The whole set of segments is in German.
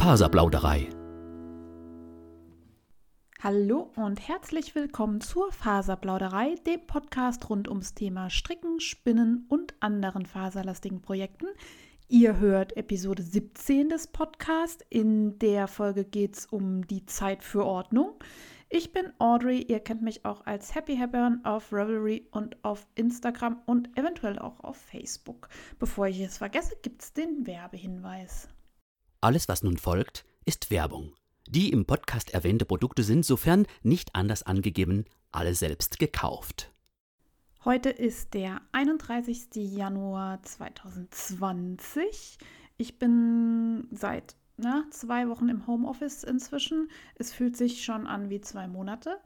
Faserplauderei. Hallo und herzlich willkommen zur Faserplauderei, dem Podcast rund ums Thema Stricken, Spinnen und anderen faserlastigen Projekten. Ihr hört Episode 17 des Podcasts. In der Folge geht es um die Zeit für Ordnung. Ich bin Audrey, ihr kennt mich auch als Happy Happern auf Revelry und auf Instagram und eventuell auch auf Facebook. Bevor ich es vergesse, gibt es den Werbehinweis. Alles, was nun folgt, ist Werbung. Die im Podcast erwähnte Produkte sind, sofern nicht anders angegeben, alle selbst gekauft. Heute ist der 31. Januar 2020. Ich bin seit na, zwei Wochen im Homeoffice inzwischen. Es fühlt sich schon an wie zwei Monate.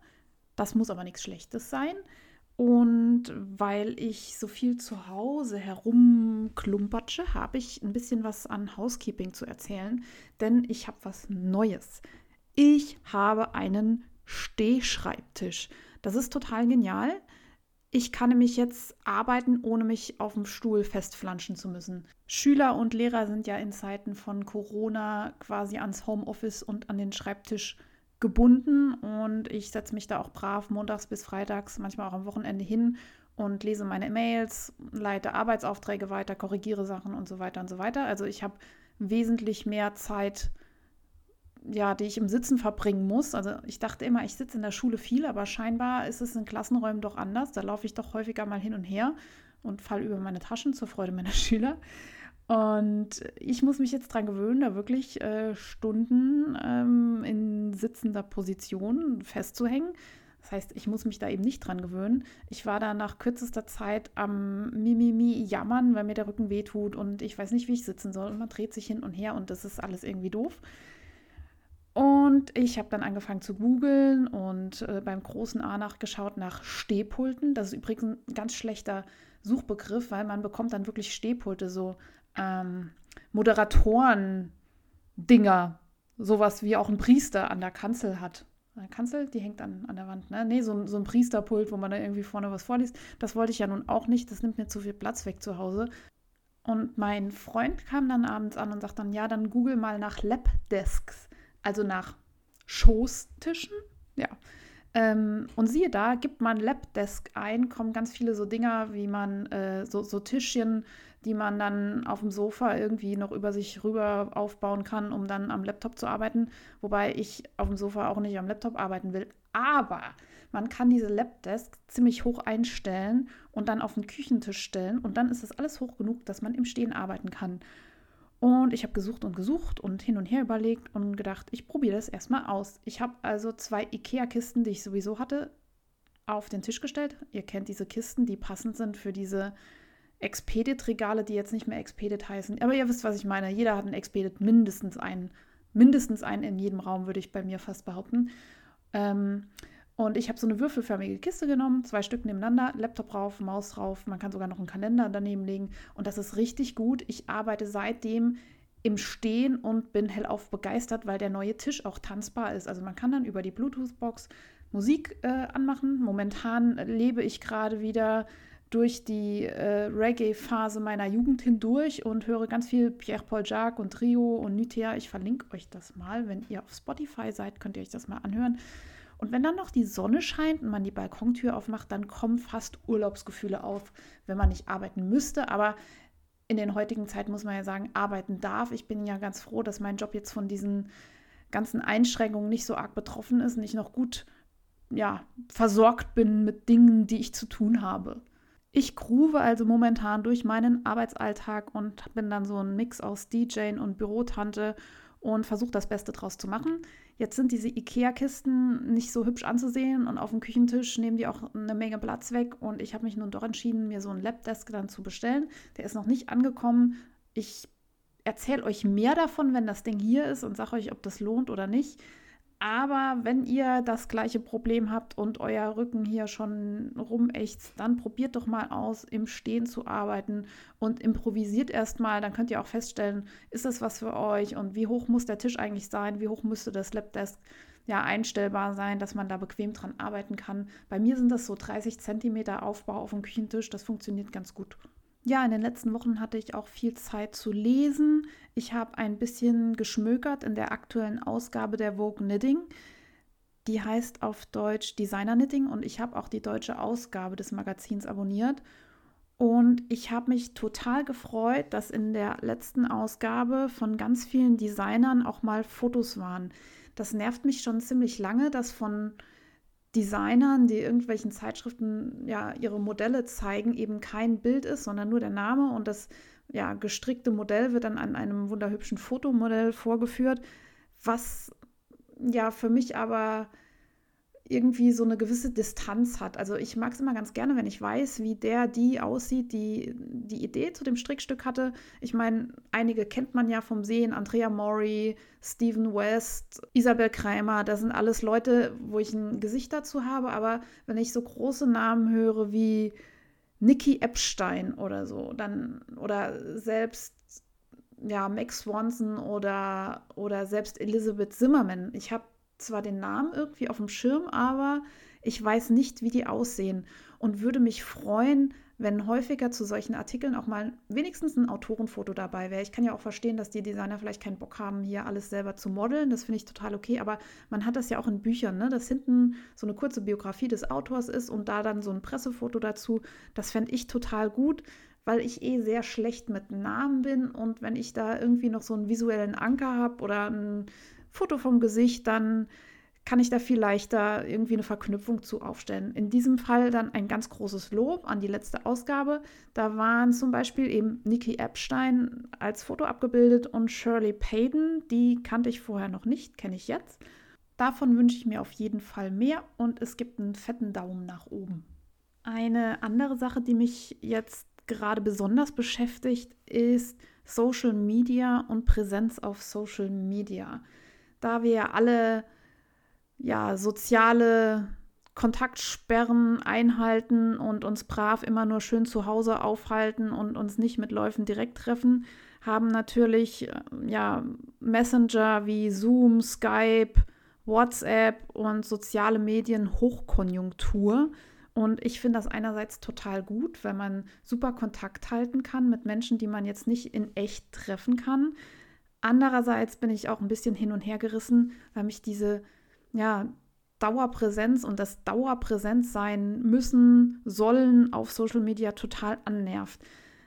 Das muss aber nichts Schlechtes sein. Und weil ich so viel zu Hause herumklumpertsche, habe ich ein bisschen was an Housekeeping zu erzählen, denn ich habe was Neues. Ich habe einen Stehschreibtisch. Das ist total genial. Ich kann nämlich jetzt arbeiten, ohne mich auf dem Stuhl festflanschen zu müssen. Schüler und Lehrer sind ja in Zeiten von Corona quasi ans Homeoffice und an den Schreibtisch gebunden und ich setze mich da auch brav montags bis freitags, manchmal auch am Wochenende hin und lese meine Mails, leite Arbeitsaufträge weiter, korrigiere Sachen und so weiter und so weiter. Also ich habe wesentlich mehr Zeit, ja, die ich im Sitzen verbringen muss. Also ich dachte immer, ich sitze in der Schule viel, aber scheinbar ist es in Klassenräumen doch anders. Da laufe ich doch häufiger mal hin und her und falle über meine Taschen zur Freude meiner Schüler. Und ich muss mich jetzt daran gewöhnen, da wirklich äh, Stunden ähm, in sitzender Position festzuhängen. Das heißt, ich muss mich da eben nicht dran gewöhnen. Ich war da nach kürzester Zeit am Mimimi jammern, weil mir der Rücken wehtut und ich weiß nicht, wie ich sitzen soll. Und man dreht sich hin und her und das ist alles irgendwie doof. Und ich habe dann angefangen zu googeln und äh, beim großen A nachgeschaut nach Stehpulten. Das ist übrigens ein ganz schlechter Suchbegriff, weil man bekommt dann wirklich Stehpulte, so ähm, Moderatoren-Dinger, sowas wie auch ein Priester an der Kanzel hat. Eine Kanzel, die hängt an, an der Wand. Ne? Nee, so, so ein Priesterpult, wo man da irgendwie vorne was vorliest. Das wollte ich ja nun auch nicht. Das nimmt mir zu viel Platz weg zu Hause. Und mein Freund kam dann abends an und sagt dann, ja, dann google mal nach Lapdesks, also nach Schoßtischen. Ja. Ähm, und siehe da, gibt man Lapdesk ein, kommen ganz viele so Dinger, wie man äh, so, so Tischchen die man dann auf dem Sofa irgendwie noch über sich rüber aufbauen kann, um dann am Laptop zu arbeiten. Wobei ich auf dem Sofa auch nicht am Laptop arbeiten will. Aber man kann diese Lapdesk ziemlich hoch einstellen und dann auf den Küchentisch stellen. Und dann ist das alles hoch genug, dass man im Stehen arbeiten kann. Und ich habe gesucht und gesucht und hin und her überlegt und gedacht, ich probiere das erstmal aus. Ich habe also zwei IKEA-Kisten, die ich sowieso hatte, auf den Tisch gestellt. Ihr kennt diese Kisten, die passend sind für diese Expedit-Regale, die jetzt nicht mehr Expedit heißen. Aber ihr wisst, was ich meine. Jeder hat ein Expedit, mindestens einen. Mindestens einen in jedem Raum, würde ich bei mir fast behaupten. Ähm, und ich habe so eine würfelförmige Kiste genommen, zwei Stück nebeneinander, Laptop drauf, Maus drauf. Man kann sogar noch einen Kalender daneben legen. Und das ist richtig gut. Ich arbeite seitdem im Stehen und bin hellauf begeistert, weil der neue Tisch auch tanzbar ist. Also man kann dann über die Bluetooth-Box Musik äh, anmachen. Momentan lebe ich gerade wieder durch die äh, Reggae-Phase meiner Jugend hindurch und höre ganz viel Pierre-Paul Jacques und Trio und Nythea. Ich verlinke euch das mal. Wenn ihr auf Spotify seid, könnt ihr euch das mal anhören. Und wenn dann noch die Sonne scheint und man die Balkontür aufmacht, dann kommen fast Urlaubsgefühle auf, wenn man nicht arbeiten müsste. Aber in den heutigen Zeiten muss man ja sagen, arbeiten darf. Ich bin ja ganz froh, dass mein Job jetzt von diesen ganzen Einschränkungen nicht so arg betroffen ist und ich noch gut ja, versorgt bin mit Dingen, die ich zu tun habe. Ich groove also momentan durch meinen Arbeitsalltag und bin dann so ein Mix aus DJ und Bürotante und versuche das Beste draus zu machen. Jetzt sind diese IKEA-Kisten nicht so hübsch anzusehen und auf dem Küchentisch nehmen die auch eine Menge Platz weg und ich habe mich nun doch entschieden, mir so einen Lapdesk dann zu bestellen. Der ist noch nicht angekommen. Ich erzähle euch mehr davon, wenn das Ding hier ist und sage euch, ob das lohnt oder nicht. Aber wenn ihr das gleiche Problem habt und euer Rücken hier schon rumächzt, dann probiert doch mal aus, im Stehen zu arbeiten und improvisiert erstmal. Dann könnt ihr auch feststellen, ist das was für euch und wie hoch muss der Tisch eigentlich sein, wie hoch müsste das Lapdesk ja einstellbar sein, dass man da bequem dran arbeiten kann. Bei mir sind das so 30 cm Aufbau auf dem Küchentisch, das funktioniert ganz gut. Ja, in den letzten Wochen hatte ich auch viel Zeit zu lesen. Ich habe ein bisschen geschmökert in der aktuellen Ausgabe der Vogue Knitting. Die heißt auf Deutsch Designer Knitting und ich habe auch die deutsche Ausgabe des Magazins abonniert. Und ich habe mich total gefreut, dass in der letzten Ausgabe von ganz vielen Designern auch mal Fotos waren. Das nervt mich schon ziemlich lange, dass von Designern, die irgendwelchen Zeitschriften ja ihre Modelle zeigen, eben kein Bild ist, sondern nur der Name und das ja gestrickte Modell wird dann an einem wunderhübschen Fotomodell vorgeführt, was ja für mich aber irgendwie so eine gewisse Distanz hat. Also ich mag es immer ganz gerne, wenn ich weiß, wie der, die aussieht, die die Idee zu dem Strickstück hatte. Ich meine, einige kennt man ja vom Sehen, Andrea Mori, Stephen West, Isabel Kreimer, das sind alles Leute, wo ich ein Gesicht dazu habe, aber wenn ich so große Namen höre wie Nikki Epstein oder so, dann oder selbst ja, Max Swanson oder, oder selbst Elizabeth Zimmerman. Ich habe zwar den Namen irgendwie auf dem Schirm, aber ich weiß nicht, wie die aussehen und würde mich freuen, wenn häufiger zu solchen Artikeln auch mal wenigstens ein Autorenfoto dabei wäre. Ich kann ja auch verstehen, dass die Designer vielleicht keinen Bock haben, hier alles selber zu modeln. Das finde ich total okay, aber man hat das ja auch in Büchern, ne? dass hinten so eine kurze Biografie des Autors ist und da dann so ein Pressefoto dazu. Das fände ich total gut, weil ich eh sehr schlecht mit Namen bin und wenn ich da irgendwie noch so einen visuellen Anker habe oder ein Foto vom Gesicht, dann kann ich da viel leichter irgendwie eine Verknüpfung zu aufstellen. In diesem Fall dann ein ganz großes Lob an die letzte Ausgabe. Da waren zum Beispiel eben Nikki Epstein als Foto abgebildet und Shirley Payton, die kannte ich vorher noch nicht, kenne ich jetzt. Davon wünsche ich mir auf jeden Fall mehr und es gibt einen fetten Daumen nach oben. Eine andere Sache, die mich jetzt gerade besonders beschäftigt, ist Social Media und Präsenz auf Social Media da wir alle ja, soziale Kontaktsperren einhalten und uns brav immer nur schön zu Hause aufhalten und uns nicht mit Läufen direkt treffen, haben natürlich äh, ja, Messenger wie Zoom, Skype, WhatsApp und soziale Medien Hochkonjunktur. Und ich finde das einerseits total gut, wenn man super Kontakt halten kann mit Menschen, die man jetzt nicht in echt treffen kann. Andererseits bin ich auch ein bisschen hin und her gerissen, weil mich diese ja, Dauerpräsenz und das Dauerpräsenz sein müssen, sollen auf Social Media total annervt.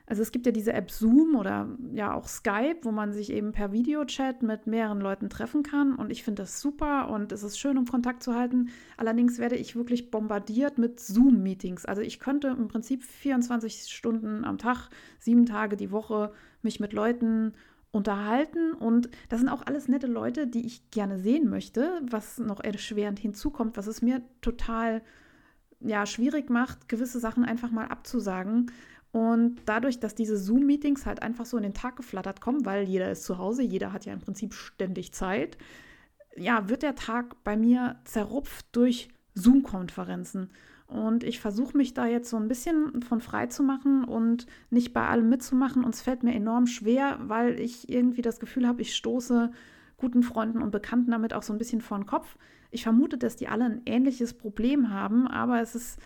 Also es gibt ja diese App Zoom oder ja auch Skype, wo man sich eben per Videochat mit mehreren Leuten treffen kann. Und ich finde das super und es ist schön, um Kontakt zu halten. Allerdings werde ich wirklich bombardiert mit Zoom-Meetings. Also ich könnte im Prinzip 24 Stunden am Tag, sieben Tage die Woche mich mit Leuten unterhalten und das sind auch alles nette Leute, die ich gerne sehen möchte, was noch erschwerend hinzukommt, was es mir total ja, schwierig macht, gewisse Sachen einfach mal abzusagen. Und dadurch, dass diese Zoom-Meetings halt einfach so in den Tag geflattert kommen, weil jeder ist zu Hause, jeder hat ja im Prinzip ständig Zeit, ja, wird der Tag bei mir zerrupft durch Zoom-Konferenzen. Und ich versuche mich da jetzt so ein bisschen von frei zu machen und nicht bei allem mitzumachen. Und es fällt mir enorm schwer, weil ich irgendwie das Gefühl habe, ich stoße guten Freunden und Bekannten damit auch so ein bisschen vor den Kopf. Ich vermute, dass die alle ein ähnliches Problem haben, aber es ist,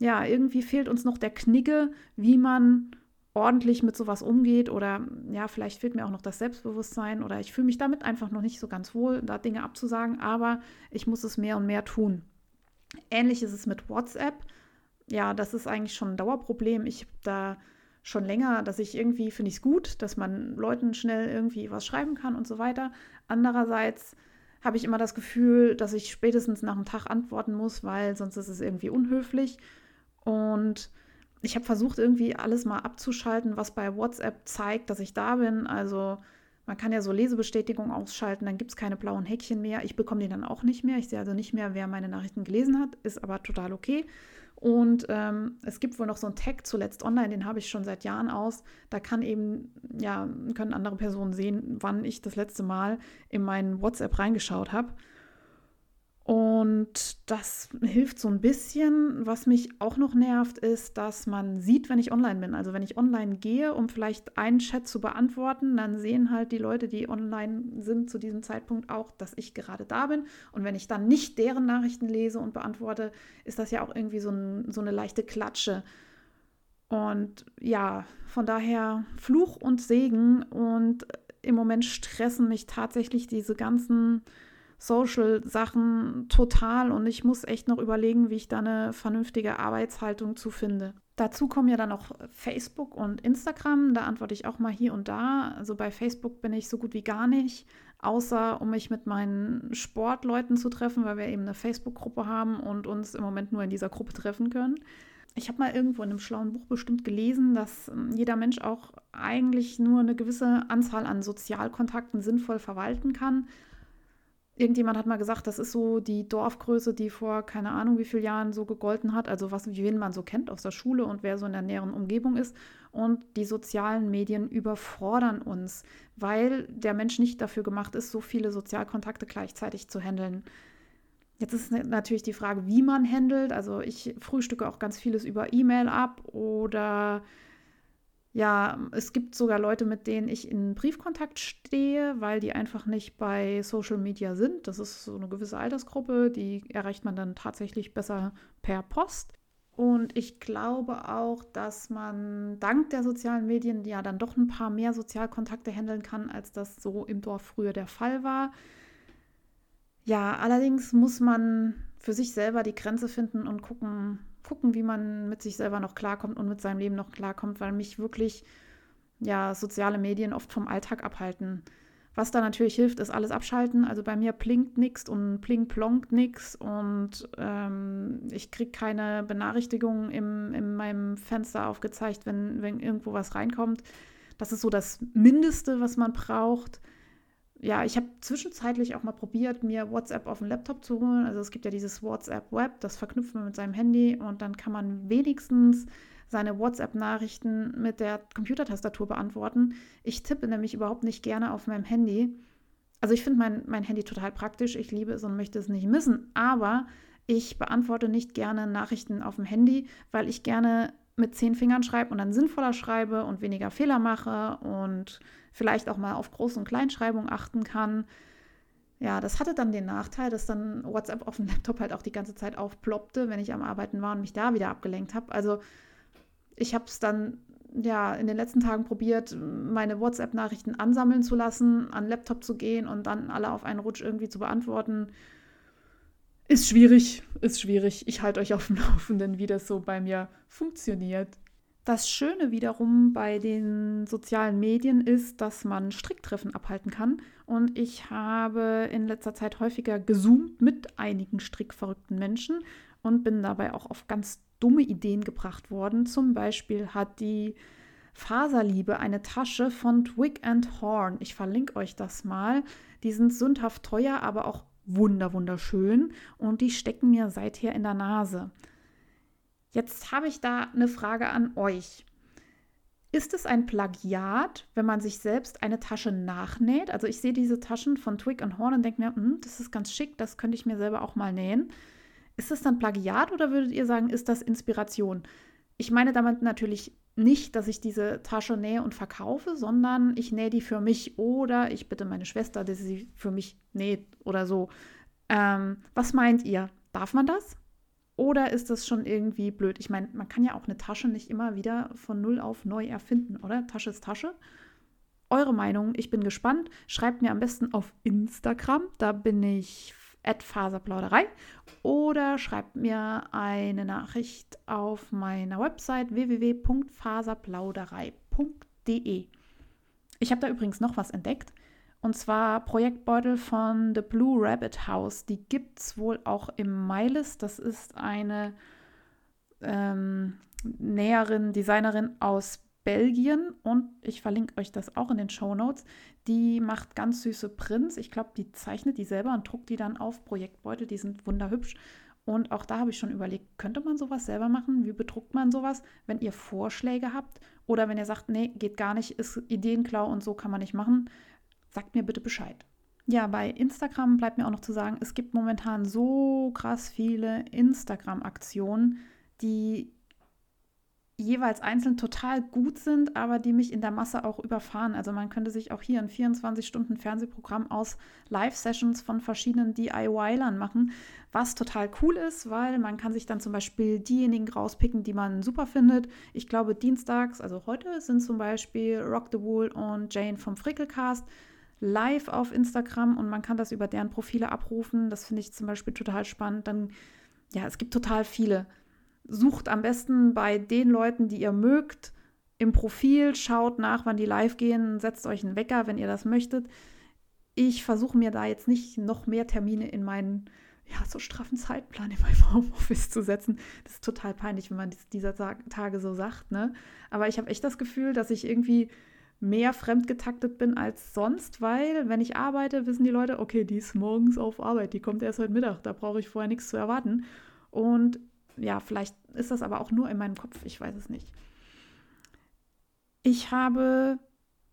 ja, irgendwie fehlt uns noch der Knigge, wie man ordentlich mit sowas umgeht oder ja, vielleicht fehlt mir auch noch das Selbstbewusstsein oder ich fühle mich damit einfach noch nicht so ganz wohl, da Dinge abzusagen, aber ich muss es mehr und mehr tun. Ähnlich ist es mit WhatsApp. Ja, das ist eigentlich schon ein Dauerproblem. Ich habe da schon länger, dass ich irgendwie finde ich es gut, dass man Leuten schnell irgendwie was schreiben kann und so weiter. Andererseits habe ich immer das Gefühl, dass ich spätestens nach einem Tag antworten muss, weil sonst ist es irgendwie unhöflich. Und ich habe versucht, irgendwie alles mal abzuschalten, was bei WhatsApp zeigt, dass ich da bin. Also man kann ja so Lesebestätigung ausschalten, dann gibt es keine blauen Häkchen mehr. Ich bekomme die dann auch nicht mehr. Ich sehe also nicht mehr, wer meine Nachrichten gelesen hat, ist aber total okay. Und ähm, es gibt wohl noch so einen Tag zuletzt online, den habe ich schon seit Jahren aus. Da kann eben, ja, können andere Personen sehen, wann ich das letzte Mal in meinen WhatsApp reingeschaut habe. Und das hilft so ein bisschen. Was mich auch noch nervt, ist, dass man sieht, wenn ich online bin. Also wenn ich online gehe, um vielleicht einen Chat zu beantworten, dann sehen halt die Leute, die online sind zu diesem Zeitpunkt auch, dass ich gerade da bin. Und wenn ich dann nicht deren Nachrichten lese und beantworte, ist das ja auch irgendwie so, ein, so eine leichte Klatsche. Und ja, von daher Fluch und Segen. Und im Moment stressen mich tatsächlich diese ganzen Social-Sachen total und ich muss echt noch überlegen, wie ich da eine vernünftige Arbeitshaltung zu finde. Dazu kommen ja dann noch Facebook und Instagram. Da antworte ich auch mal hier und da. Also bei Facebook bin ich so gut wie gar nicht, außer um mich mit meinen Sportleuten zu treffen, weil wir eben eine Facebook-Gruppe haben und uns im Moment nur in dieser Gruppe treffen können. Ich habe mal irgendwo in einem schlauen Buch bestimmt gelesen, dass ähm, jeder Mensch auch eigentlich nur eine gewisse Anzahl an Sozialkontakten sinnvoll verwalten kann Irgendjemand hat mal gesagt, das ist so die Dorfgröße, die vor keine Ahnung wie vielen Jahren so gegolten hat, also was, wen man so kennt aus der Schule und wer so in der näheren Umgebung ist. Und die sozialen Medien überfordern uns, weil der Mensch nicht dafür gemacht ist, so viele Sozialkontakte gleichzeitig zu handeln. Jetzt ist natürlich die Frage, wie man handelt. Also ich frühstücke auch ganz vieles über E-Mail ab oder ja, es gibt sogar Leute, mit denen ich in Briefkontakt stehe, weil die einfach nicht bei Social Media sind. Das ist so eine gewisse Altersgruppe, die erreicht man dann tatsächlich besser per Post. Und ich glaube auch, dass man dank der sozialen Medien ja dann doch ein paar mehr Sozialkontakte handeln kann, als das so im Dorf früher der Fall war. Ja, allerdings muss man für sich selber die Grenze finden und gucken, gucken, wie man mit sich selber noch klarkommt und mit seinem Leben noch klarkommt, weil mich wirklich ja soziale Medien oft vom Alltag abhalten. Was da natürlich hilft, ist alles abschalten. Also bei mir blinkt nichts und pling plonkt nichts und ähm, ich kriege keine Benachrichtigungen im, in meinem Fenster aufgezeigt, wenn, wenn irgendwo was reinkommt. Das ist so das Mindeste, was man braucht ja, ich habe zwischenzeitlich auch mal probiert, mir WhatsApp auf den Laptop zu holen. Also es gibt ja dieses WhatsApp Web, das verknüpft man mit seinem Handy und dann kann man wenigstens seine WhatsApp-Nachrichten mit der Computertastatur beantworten. Ich tippe nämlich überhaupt nicht gerne auf meinem Handy. Also ich finde mein, mein Handy total praktisch, ich liebe es und möchte es nicht missen, aber ich beantworte nicht gerne Nachrichten auf dem Handy, weil ich gerne mit zehn Fingern schreibe und dann sinnvoller schreibe und weniger Fehler mache und vielleicht auch mal auf Groß- und Kleinschreibung achten kann. Ja, das hatte dann den Nachteil, dass dann WhatsApp auf dem Laptop halt auch die ganze Zeit aufploppte, wenn ich am Arbeiten war und mich da wieder abgelenkt habe. Also ich habe es dann ja in den letzten Tagen probiert, meine WhatsApp-Nachrichten ansammeln zu lassen, an Laptop zu gehen und dann alle auf einen Rutsch irgendwie zu beantworten. Ist schwierig, ist schwierig. Ich halte euch auf dem Laufenden, wie das so bei mir funktioniert. Das Schöne wiederum bei den sozialen Medien ist, dass man Stricktreffen abhalten kann. Und ich habe in letzter Zeit häufiger gezoomt mit einigen strickverrückten Menschen und bin dabei auch auf ganz dumme Ideen gebracht worden. Zum Beispiel hat die Faserliebe eine Tasche von Twig and Horn. Ich verlinke euch das mal. Die sind sündhaft teuer, aber auch wunder wunderschön und die stecken mir seither in der Nase. Jetzt habe ich da eine Frage an euch. Ist es ein Plagiat, wenn man sich selbst eine Tasche nachnäht? Also ich sehe diese Taschen von Twig und Horn und denke mir, hm, das ist ganz schick, das könnte ich mir selber auch mal nähen. Ist das dann Plagiat oder würdet ihr sagen, ist das Inspiration? Ich meine damit natürlich nicht, dass ich diese Tasche nähe und verkaufe, sondern ich nähe die für mich oder ich bitte meine Schwester, dass sie für mich näht oder so. Ähm, was meint ihr? Darf man das? Oder ist das schon irgendwie blöd? Ich meine, man kann ja auch eine Tasche nicht immer wieder von Null auf neu erfinden, oder? Tasche ist Tasche. Eure Meinung, ich bin gespannt. Schreibt mir am besten auf Instagram, da bin ich Faserplauderei. Oder schreibt mir eine Nachricht auf meiner Website www.faserplauderei.de. Ich habe da übrigens noch was entdeckt. Und zwar Projektbeutel von The Blue Rabbit House. Die gibt es wohl auch im MyList. Das ist eine ähm, Näherin, Designerin aus Belgien und ich verlinke euch das auch in den Show Notes. Die macht ganz süße Prints. Ich glaube, die zeichnet die selber und druckt die dann auf Projektbeutel. Die sind wunderhübsch. Und auch da habe ich schon überlegt, könnte man sowas selber machen? Wie bedruckt man sowas? Wenn ihr Vorschläge habt oder wenn ihr sagt, nee, geht gar nicht, ist Ideenklau und so kann man nicht machen, sagt mir bitte Bescheid. Ja, bei Instagram bleibt mir auch noch zu sagen, es gibt momentan so krass viele Instagram-Aktionen, die jeweils einzeln total gut sind, aber die mich in der Masse auch überfahren. Also man könnte sich auch hier ein 24-Stunden-Fernsehprogramm aus Live-Sessions von verschiedenen DIY-Lern machen, was total cool ist, weil man kann sich dann zum Beispiel diejenigen rauspicken, die man super findet. Ich glaube, dienstags, also heute, sind zum Beispiel Rock the Wool und Jane vom Frickelcast live auf Instagram und man kann das über deren Profile abrufen. Das finde ich zum Beispiel total spannend. Dann, ja, es gibt total viele sucht am besten bei den Leuten, die ihr mögt, im Profil, schaut nach, wann die live gehen, setzt euch einen Wecker, wenn ihr das möchtet. Ich versuche mir da jetzt nicht noch mehr Termine in meinen ja, so straffen Zeitplan in meinem Homeoffice zu setzen. Das ist total peinlich, wenn man dieser Tage so sagt. Ne? Aber ich habe echt das Gefühl, dass ich irgendwie mehr fremdgetaktet bin als sonst, weil wenn ich arbeite, wissen die Leute, okay, die ist morgens auf Arbeit, die kommt erst heute Mittag, da brauche ich vorher nichts zu erwarten. Und ja, vielleicht ist das aber auch nur in meinem Kopf, ich weiß es nicht. Ich habe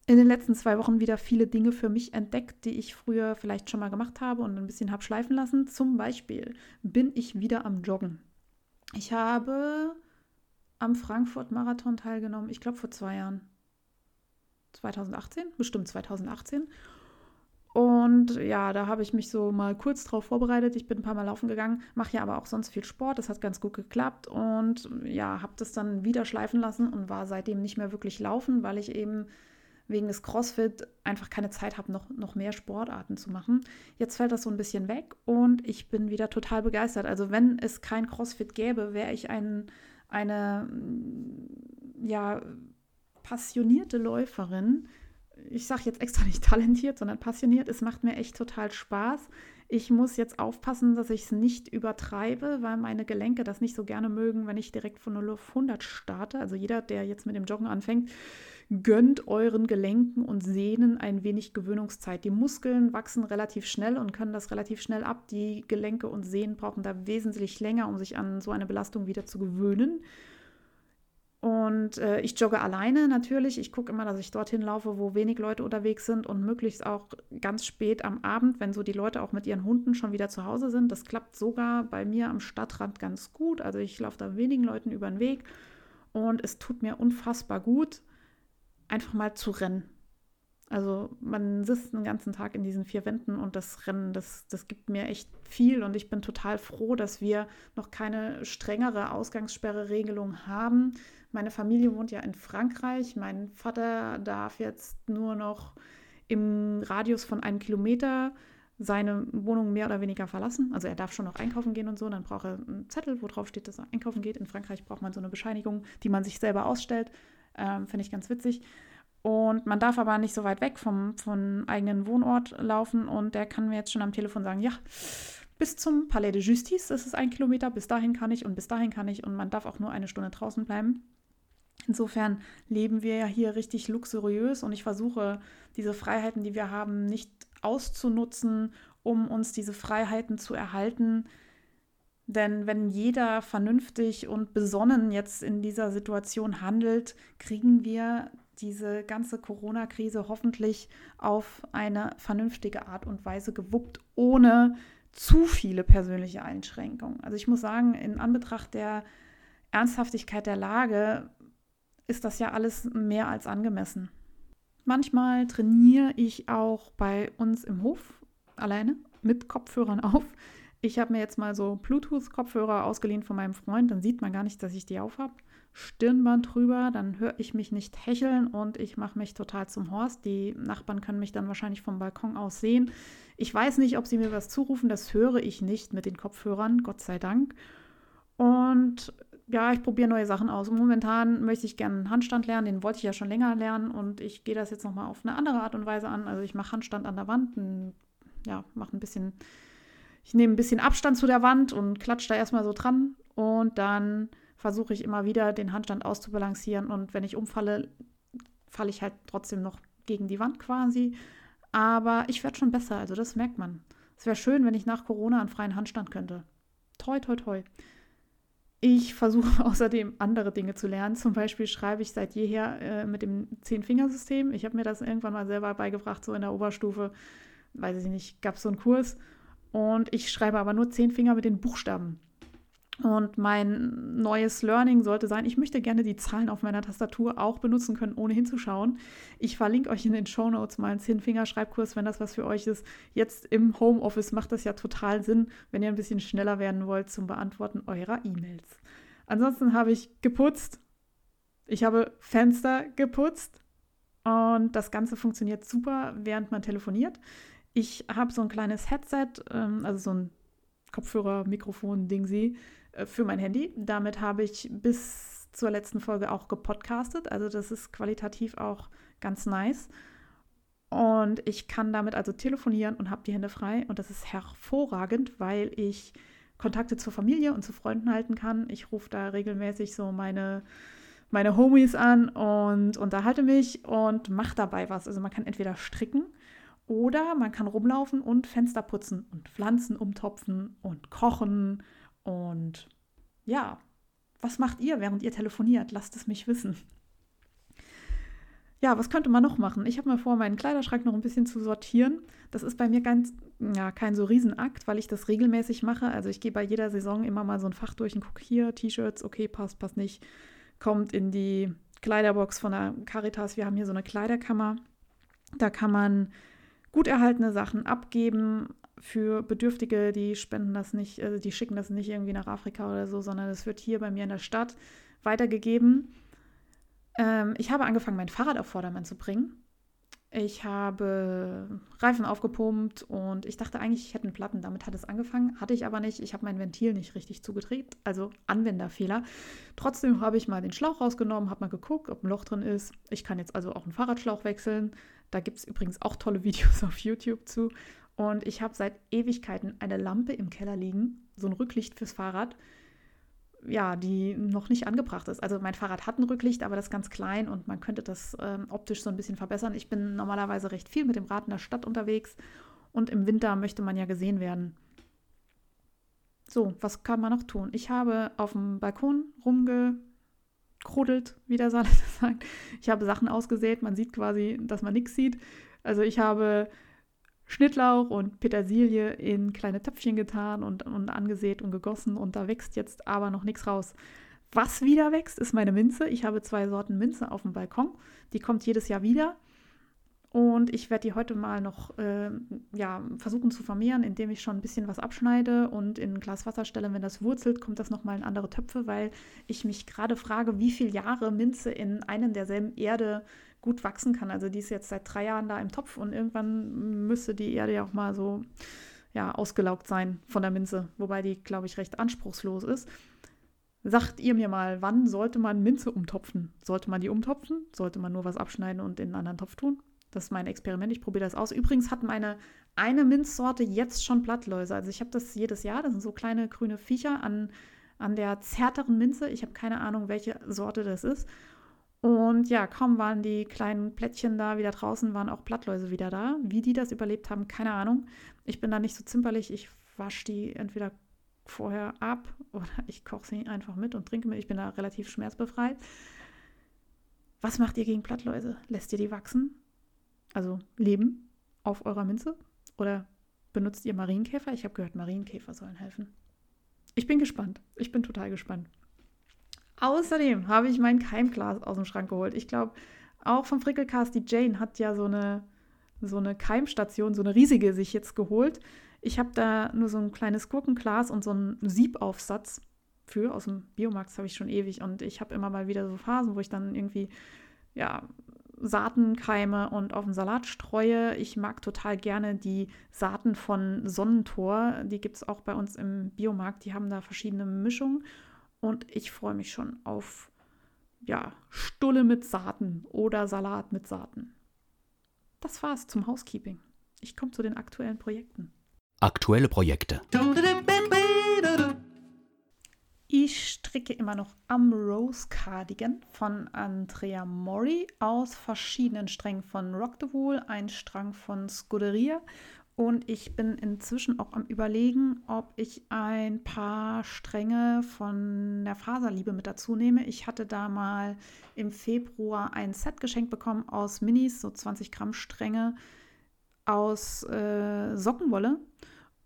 in den letzten zwei Wochen wieder viele Dinge für mich entdeckt, die ich früher vielleicht schon mal gemacht habe und ein bisschen habe schleifen lassen. Zum Beispiel bin ich wieder am Joggen. Ich habe am Frankfurt-Marathon teilgenommen, ich glaube vor zwei Jahren. 2018, bestimmt 2018. Und ja, da habe ich mich so mal kurz drauf vorbereitet. Ich bin ein paar Mal laufen gegangen, mache ja aber auch sonst viel Sport. Das hat ganz gut geklappt und ja, habe das dann wieder schleifen lassen und war seitdem nicht mehr wirklich laufen, weil ich eben wegen des CrossFit einfach keine Zeit habe, noch, noch mehr Sportarten zu machen. Jetzt fällt das so ein bisschen weg und ich bin wieder total begeistert. Also wenn es kein CrossFit gäbe, wäre ich ein, eine ja, passionierte Läuferin ich sage jetzt extra nicht talentiert, sondern passioniert. Es macht mir echt total Spaß. Ich muss jetzt aufpassen, dass ich es nicht übertreibe, weil meine Gelenke das nicht so gerne mögen, wenn ich direkt von 0 auf 100 starte. Also jeder, der jetzt mit dem Joggen anfängt, gönnt euren Gelenken und Sehnen ein wenig Gewöhnungszeit. Die Muskeln wachsen relativ schnell und können das relativ schnell ab. Die Gelenke und Sehnen brauchen da wesentlich länger, um sich an so eine Belastung wieder zu gewöhnen. Und äh, ich jogge alleine natürlich. Ich gucke immer, dass ich dorthin laufe, wo wenig Leute unterwegs sind und möglichst auch ganz spät am Abend, wenn so die Leute auch mit ihren Hunden schon wieder zu Hause sind. Das klappt sogar bei mir am Stadtrand ganz gut. Also ich laufe da wenigen Leuten über den Weg und es tut mir unfassbar gut, einfach mal zu rennen. Also man sitzt den ganzen Tag in diesen vier Wänden und das Rennen, das, das gibt mir echt viel und ich bin total froh, dass wir noch keine strengere Ausgangssperre-Regelung haben. Meine Familie wohnt ja in Frankreich. Mein Vater darf jetzt nur noch im Radius von einem Kilometer seine Wohnung mehr oder weniger verlassen. Also er darf schon noch einkaufen gehen und so. Dann braucht er einen Zettel, wo drauf steht, dass er einkaufen geht. In Frankreich braucht man so eine Bescheinigung, die man sich selber ausstellt. Ähm, Finde ich ganz witzig. Und man darf aber nicht so weit weg vom, vom eigenen Wohnort laufen. Und der kann mir jetzt schon am Telefon sagen, ja, bis zum Palais de Justice, ist ein Kilometer, bis dahin kann ich und bis dahin kann ich. Und man darf auch nur eine Stunde draußen bleiben. Insofern leben wir ja hier richtig luxuriös und ich versuche, diese Freiheiten, die wir haben, nicht auszunutzen, um uns diese Freiheiten zu erhalten. Denn wenn jeder vernünftig und besonnen jetzt in dieser Situation handelt, kriegen wir diese ganze Corona-Krise hoffentlich auf eine vernünftige Art und Weise gewuppt, ohne zu viele persönliche Einschränkungen. Also ich muss sagen, in Anbetracht der Ernsthaftigkeit der Lage ist das ja alles mehr als angemessen. Manchmal trainiere ich auch bei uns im Hof alleine mit Kopfhörern auf. Ich habe mir jetzt mal so Bluetooth-Kopfhörer ausgeliehen von meinem Freund, dann sieht man gar nicht, dass ich die auf habe. Stirnband drüber, dann höre ich mich nicht hecheln und ich mache mich total zum Horst. Die Nachbarn können mich dann wahrscheinlich vom Balkon aus sehen. Ich weiß nicht, ob sie mir was zurufen, das höre ich nicht mit den Kopfhörern, Gott sei Dank. Und ja, ich probiere neue Sachen aus. momentan möchte ich gerne einen Handstand lernen, den wollte ich ja schon länger lernen und ich gehe das jetzt nochmal auf eine andere Art und Weise an. Also ich mache Handstand an der Wand, ein, ja, mache ein bisschen, ich nehme ein bisschen Abstand zu der Wand und klatsche da erstmal so dran und dann versuche ich immer wieder den Handstand auszubalancieren und wenn ich umfalle, falle ich halt trotzdem noch gegen die Wand quasi. Aber ich werde schon besser, also das merkt man. Es wäre schön, wenn ich nach Corona einen freien Handstand könnte. Toi, toi, toi. Ich versuche außerdem andere Dinge zu lernen. Zum Beispiel schreibe ich seit jeher äh, mit dem Zehn-Fingersystem. Ich habe mir das irgendwann mal selber beigebracht, so in der Oberstufe. Weiß ich nicht, gab es so einen Kurs. Und ich schreibe aber nur zehn Finger mit den Buchstaben. Und mein neues Learning sollte sein, ich möchte gerne die Zahlen auf meiner Tastatur auch benutzen können, ohne hinzuschauen. Ich verlinke euch in den Show Notes mal einen 10-Finger-Schreibkurs, wenn das was für euch ist. Jetzt im Homeoffice macht das ja total Sinn, wenn ihr ein bisschen schneller werden wollt zum Beantworten eurer E-Mails. Ansonsten habe ich geputzt. Ich habe Fenster geputzt. Und das Ganze funktioniert super, während man telefoniert. Ich habe so ein kleines Headset, ähm, also so ein Kopfhörer, Mikrofon, Ding sie für mein Handy. Damit habe ich bis zur letzten Folge auch gepodcastet. Also das ist qualitativ auch ganz nice. Und ich kann damit also telefonieren und habe die Hände frei. Und das ist hervorragend, weil ich Kontakte zur Familie und zu Freunden halten kann. Ich rufe da regelmäßig so meine, meine Homies an und unterhalte mich und mache dabei was. Also man kann entweder stricken oder man kann rumlaufen und Fenster putzen und Pflanzen umtopfen und kochen und ja, was macht ihr, während ihr telefoniert? Lasst es mich wissen. Ja, was könnte man noch machen? Ich habe mal vor, meinen Kleiderschrank noch ein bisschen zu sortieren. Das ist bei mir ganz, ja, kein so Riesenakt, weil ich das regelmäßig mache. Also ich gehe bei jeder Saison immer mal so ein Fach durch und gucke hier, T-Shirts, okay, passt, passt nicht. Kommt in die Kleiderbox von der Caritas. Wir haben hier so eine Kleiderkammer. Da kann man gut erhaltene Sachen abgeben, für Bedürftige, die spenden das nicht, also die schicken das nicht irgendwie nach Afrika oder so, sondern es wird hier bei mir in der Stadt weitergegeben. Ähm, ich habe angefangen, mein Fahrrad auf Vordermann zu bringen. Ich habe Reifen aufgepumpt und ich dachte eigentlich, ich hätte einen Platten. Damit hat es angefangen. Hatte ich aber nicht. Ich habe mein Ventil nicht richtig zugedreht. Also Anwenderfehler. Trotzdem habe ich mal den Schlauch rausgenommen, habe mal geguckt, ob ein Loch drin ist. Ich kann jetzt also auch einen Fahrradschlauch wechseln. Da gibt es übrigens auch tolle Videos auf YouTube zu. Und ich habe seit Ewigkeiten eine Lampe im Keller liegen, so ein Rücklicht fürs Fahrrad, ja, die noch nicht angebracht ist. Also mein Fahrrad hat ein Rücklicht, aber das ist ganz klein und man könnte das ähm, optisch so ein bisschen verbessern. Ich bin normalerweise recht viel mit dem Rad in der Stadt unterwegs und im Winter möchte man ja gesehen werden. So, was kann man noch tun? Ich habe auf dem Balkon rumgekruddelt, wie der Saal sagt. Ich habe Sachen ausgesät. Man sieht quasi, dass man nichts sieht. Also ich habe Schnittlauch und Petersilie in kleine Töpfchen getan und, und angesät und gegossen und da wächst jetzt aber noch nichts raus. Was wieder wächst, ist meine Minze. Ich habe zwei Sorten Minze auf dem Balkon. Die kommt jedes Jahr wieder. Und ich werde die heute mal noch äh, ja, versuchen zu vermehren, indem ich schon ein bisschen was abschneide und in ein Glas Wasser stelle. Wenn das wurzelt, kommt das nochmal in andere Töpfe, weil ich mich gerade frage, wie viele Jahre Minze in einen derselben Erde gut wachsen kann. Also die ist jetzt seit drei Jahren da im Topf und irgendwann müsste die Erde ja auch mal so ja, ausgelaugt sein von der Minze, wobei die, glaube ich, recht anspruchslos ist. Sagt ihr mir mal, wann sollte man Minze umtopfen? Sollte man die umtopfen? Sollte man nur was abschneiden und in einen anderen Topf tun? Das ist mein Experiment, ich probiere das aus. Übrigens hat meine eine Minzsorte jetzt schon Blattläuse. Also ich habe das jedes Jahr, das sind so kleine grüne Viecher an, an der zärteren Minze. Ich habe keine Ahnung, welche Sorte das ist. Und ja, kaum waren die kleinen Plättchen da wieder draußen, waren auch Blattläuse wieder da. Wie die das überlebt haben, keine Ahnung. Ich bin da nicht so zimperlich. Ich wasche die entweder vorher ab oder ich koche sie einfach mit und trinke mit. Ich bin da relativ schmerzbefreit. Was macht ihr gegen Blattläuse? Lässt ihr die wachsen? Also leben auf eurer Minze? Oder benutzt ihr Marienkäfer? Ich habe gehört, Marienkäfer sollen helfen. Ich bin gespannt. Ich bin total gespannt. Außerdem habe ich mein Keimglas aus dem Schrank geholt. Ich glaube, auch vom Frickelcast, die Jane hat ja so eine, so eine Keimstation, so eine riesige sich jetzt geholt. Ich habe da nur so ein kleines Gurkenglas und so einen Siebaufsatz für aus dem Biomarkt, habe ich schon ewig. Und ich habe immer mal wieder so Phasen, wo ich dann irgendwie, ja, Saaten keime und auf den Salat streue. Ich mag total gerne die Saaten von Sonnentor. Die gibt es auch bei uns im Biomarkt. Die haben da verschiedene Mischungen. Und ich freue mich schon auf ja, Stulle mit Saaten oder Salat mit Saaten. Das war's zum Housekeeping. Ich komme zu den aktuellen Projekten. Aktuelle Projekte. Ich stricke immer noch am Rose Cardigan von Andrea Mori aus verschiedenen Strängen von Rock the Wool, ein Strang von Scuderia und ich bin inzwischen auch am Überlegen, ob ich ein paar Stränge von der Faserliebe mit dazu nehme. Ich hatte da mal im Februar ein Set geschenkt bekommen aus Minis, so 20 Gramm Stränge aus äh, Sockenwolle.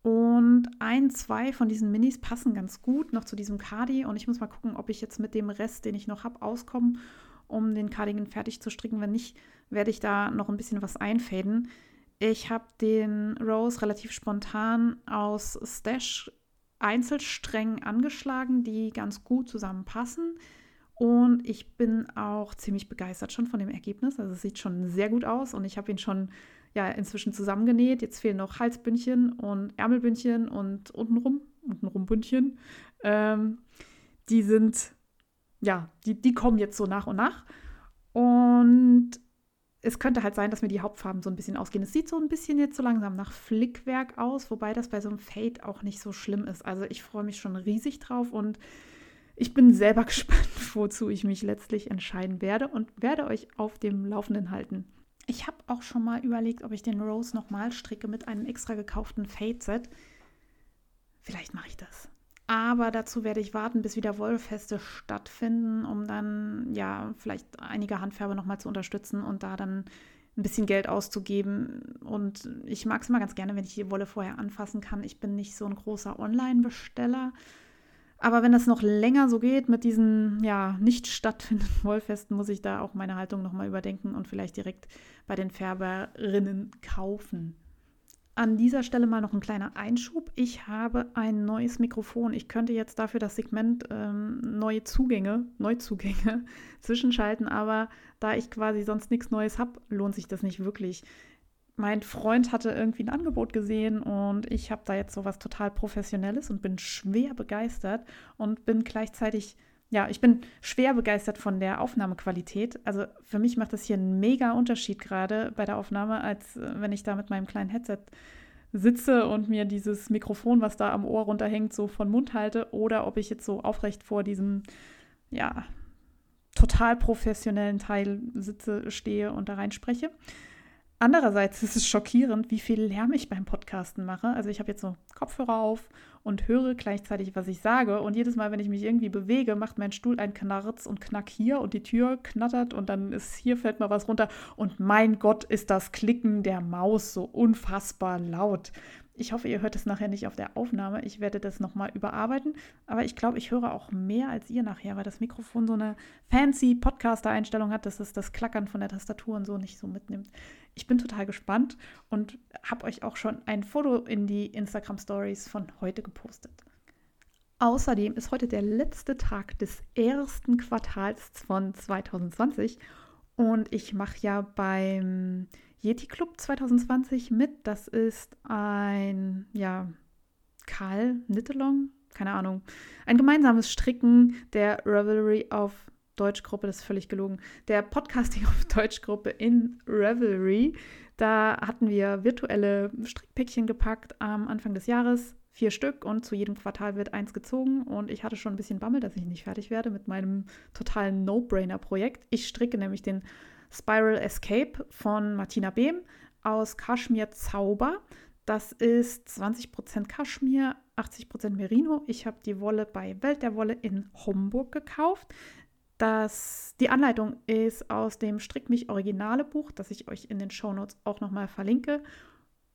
Und ein, zwei von diesen Minis passen ganz gut noch zu diesem Cardi. Und ich muss mal gucken, ob ich jetzt mit dem Rest, den ich noch habe, auskomme, um den Cardigan fertig zu stricken. Wenn nicht, werde ich da noch ein bisschen was einfäden. Ich habe den Rose relativ spontan aus Stash Einzelsträngen angeschlagen, die ganz gut zusammenpassen. Und ich bin auch ziemlich begeistert schon von dem Ergebnis. Also es sieht schon sehr gut aus und ich habe ihn schon ja inzwischen zusammengenäht. Jetzt fehlen noch Halsbündchen und Ärmelbündchen und untenrum, untenrum Bündchen. Ähm, die sind, ja, die, die kommen jetzt so nach und nach. Und es könnte halt sein, dass mir die Hauptfarben so ein bisschen ausgehen. Es sieht so ein bisschen jetzt so langsam nach Flickwerk aus, wobei das bei so einem Fade auch nicht so schlimm ist. Also ich freue mich schon riesig drauf und ich bin selber gespannt, wozu ich mich letztlich entscheiden werde und werde euch auf dem Laufenden halten. Ich habe auch schon mal überlegt, ob ich den Rose nochmal stricke mit einem extra gekauften Fade-Set. Vielleicht mache ich das. Aber dazu werde ich warten, bis wieder Wollfeste stattfinden, um dann ja vielleicht einige Handfärbe nochmal zu unterstützen und da dann ein bisschen Geld auszugeben. Und ich mag es immer ganz gerne, wenn ich die Wolle vorher anfassen kann. Ich bin nicht so ein großer Online-Besteller. Aber wenn das noch länger so geht mit diesen ja nicht stattfindenden Wollfesten, muss ich da auch meine Haltung nochmal überdenken und vielleicht direkt bei den Färberinnen kaufen. An dieser Stelle mal noch ein kleiner Einschub. Ich habe ein neues Mikrofon. Ich könnte jetzt dafür das Segment ähm, neue Zugänge, Neuzugänge zwischenschalten, aber da ich quasi sonst nichts Neues habe, lohnt sich das nicht wirklich mein Freund hatte irgendwie ein Angebot gesehen und ich habe da jetzt sowas total Professionelles und bin schwer begeistert und bin gleichzeitig, ja, ich bin schwer begeistert von der Aufnahmequalität. Also für mich macht das hier einen mega Unterschied gerade bei der Aufnahme, als äh, wenn ich da mit meinem kleinen Headset sitze und mir dieses Mikrofon, was da am Ohr runterhängt, so von Mund halte oder ob ich jetzt so aufrecht vor diesem, ja, total professionellen Teil sitze, stehe und da rein spreche. Andererseits ist es schockierend, wie viel Lärm ich beim Podcasten mache. Also ich habe jetzt so Kopfhörer auf und höre gleichzeitig, was ich sage. Und jedes Mal, wenn ich mich irgendwie bewege, macht mein Stuhl ein Knarz und Knack hier und die Tür knattert und dann ist hier fällt mal was runter. Und mein Gott, ist das Klicken der Maus so unfassbar laut. Ich hoffe, ihr hört es nachher nicht auf der Aufnahme. Ich werde das nochmal überarbeiten. Aber ich glaube, ich höre auch mehr als ihr nachher, weil das Mikrofon so eine fancy Podcaster-Einstellung hat, dass es das Klackern von der Tastatur und so nicht so mitnimmt. Ich bin total gespannt und habe euch auch schon ein Foto in die Instagram Stories von heute gepostet. Außerdem ist heute der letzte Tag des ersten Quartals von 2020 und ich mache ja beim Yeti Club 2020 mit. Das ist ein, ja, Karl Nittelong, keine Ahnung, ein gemeinsames Stricken der Revelry auf Deutschgruppe, das ist völlig gelogen, der Podcasting auf Deutschgruppe in Revelry. Da hatten wir virtuelle Strickpäckchen gepackt am Anfang des Jahres, vier Stück und zu jedem Quartal wird eins gezogen und ich hatte schon ein bisschen Bammel, dass ich nicht fertig werde mit meinem totalen No-Brainer-Projekt. Ich stricke nämlich den Spiral Escape von Martina Behm aus Kaschmir Zauber. Das ist 20% Kaschmir, 80% Merino. Ich habe die Wolle bei Welt der Wolle in Homburg gekauft. Das, die Anleitung ist aus dem Strick mich Originale Buch, das ich euch in den Shownotes auch nochmal verlinke.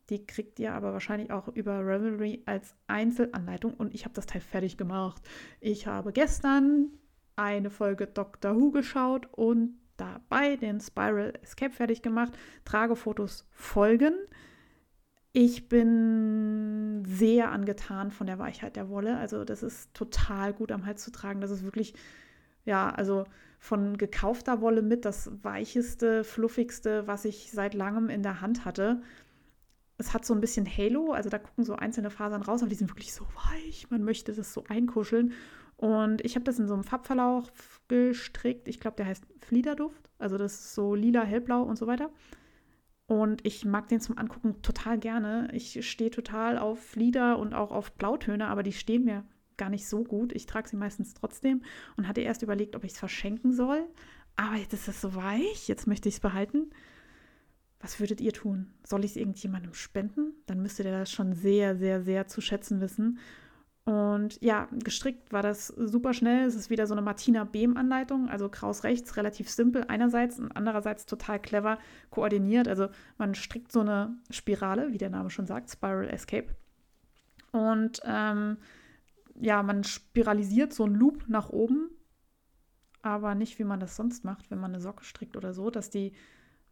Die kriegt ihr aber wahrscheinlich auch über Revelry als Einzelanleitung und ich habe das Teil fertig gemacht. Ich habe gestern eine Folge Doctor Who geschaut und dabei den Spiral Escape fertig gemacht. Tragefotos folgen. Ich bin sehr angetan von der Weichheit der Wolle. Also das ist total gut am Hals zu tragen. Das ist wirklich, ja, also von gekaufter Wolle mit das weicheste, fluffigste, was ich seit langem in der Hand hatte. Es hat so ein bisschen Halo, also da gucken so einzelne Fasern raus, aber die sind wirklich so weich. Man möchte das so einkuscheln. Und ich habe das in so einem Farbverlauf gestrickt. Ich glaube, der heißt Fliederduft. Also das ist so lila, hellblau und so weiter. Und ich mag den zum Angucken total gerne. Ich stehe total auf Flieder und auch auf Blautöne, aber die stehen mir gar nicht so gut. Ich trage sie meistens trotzdem und hatte erst überlegt, ob ich es verschenken soll. Aber jetzt ist es so weich, jetzt möchte ich es behalten. Was würdet ihr tun? Soll ich es irgendjemandem spenden? Dann müsste der das schon sehr, sehr, sehr zu schätzen wissen. Und ja, gestrickt war das super schnell. Es ist wieder so eine Martina Behm-Anleitung, also Kraus rechts, relativ simpel einerseits und andererseits total clever koordiniert. Also man strickt so eine Spirale, wie der Name schon sagt, Spiral Escape. Und ähm, ja, man spiralisiert so einen Loop nach oben, aber nicht wie man das sonst macht, wenn man eine Socke strickt oder so, dass die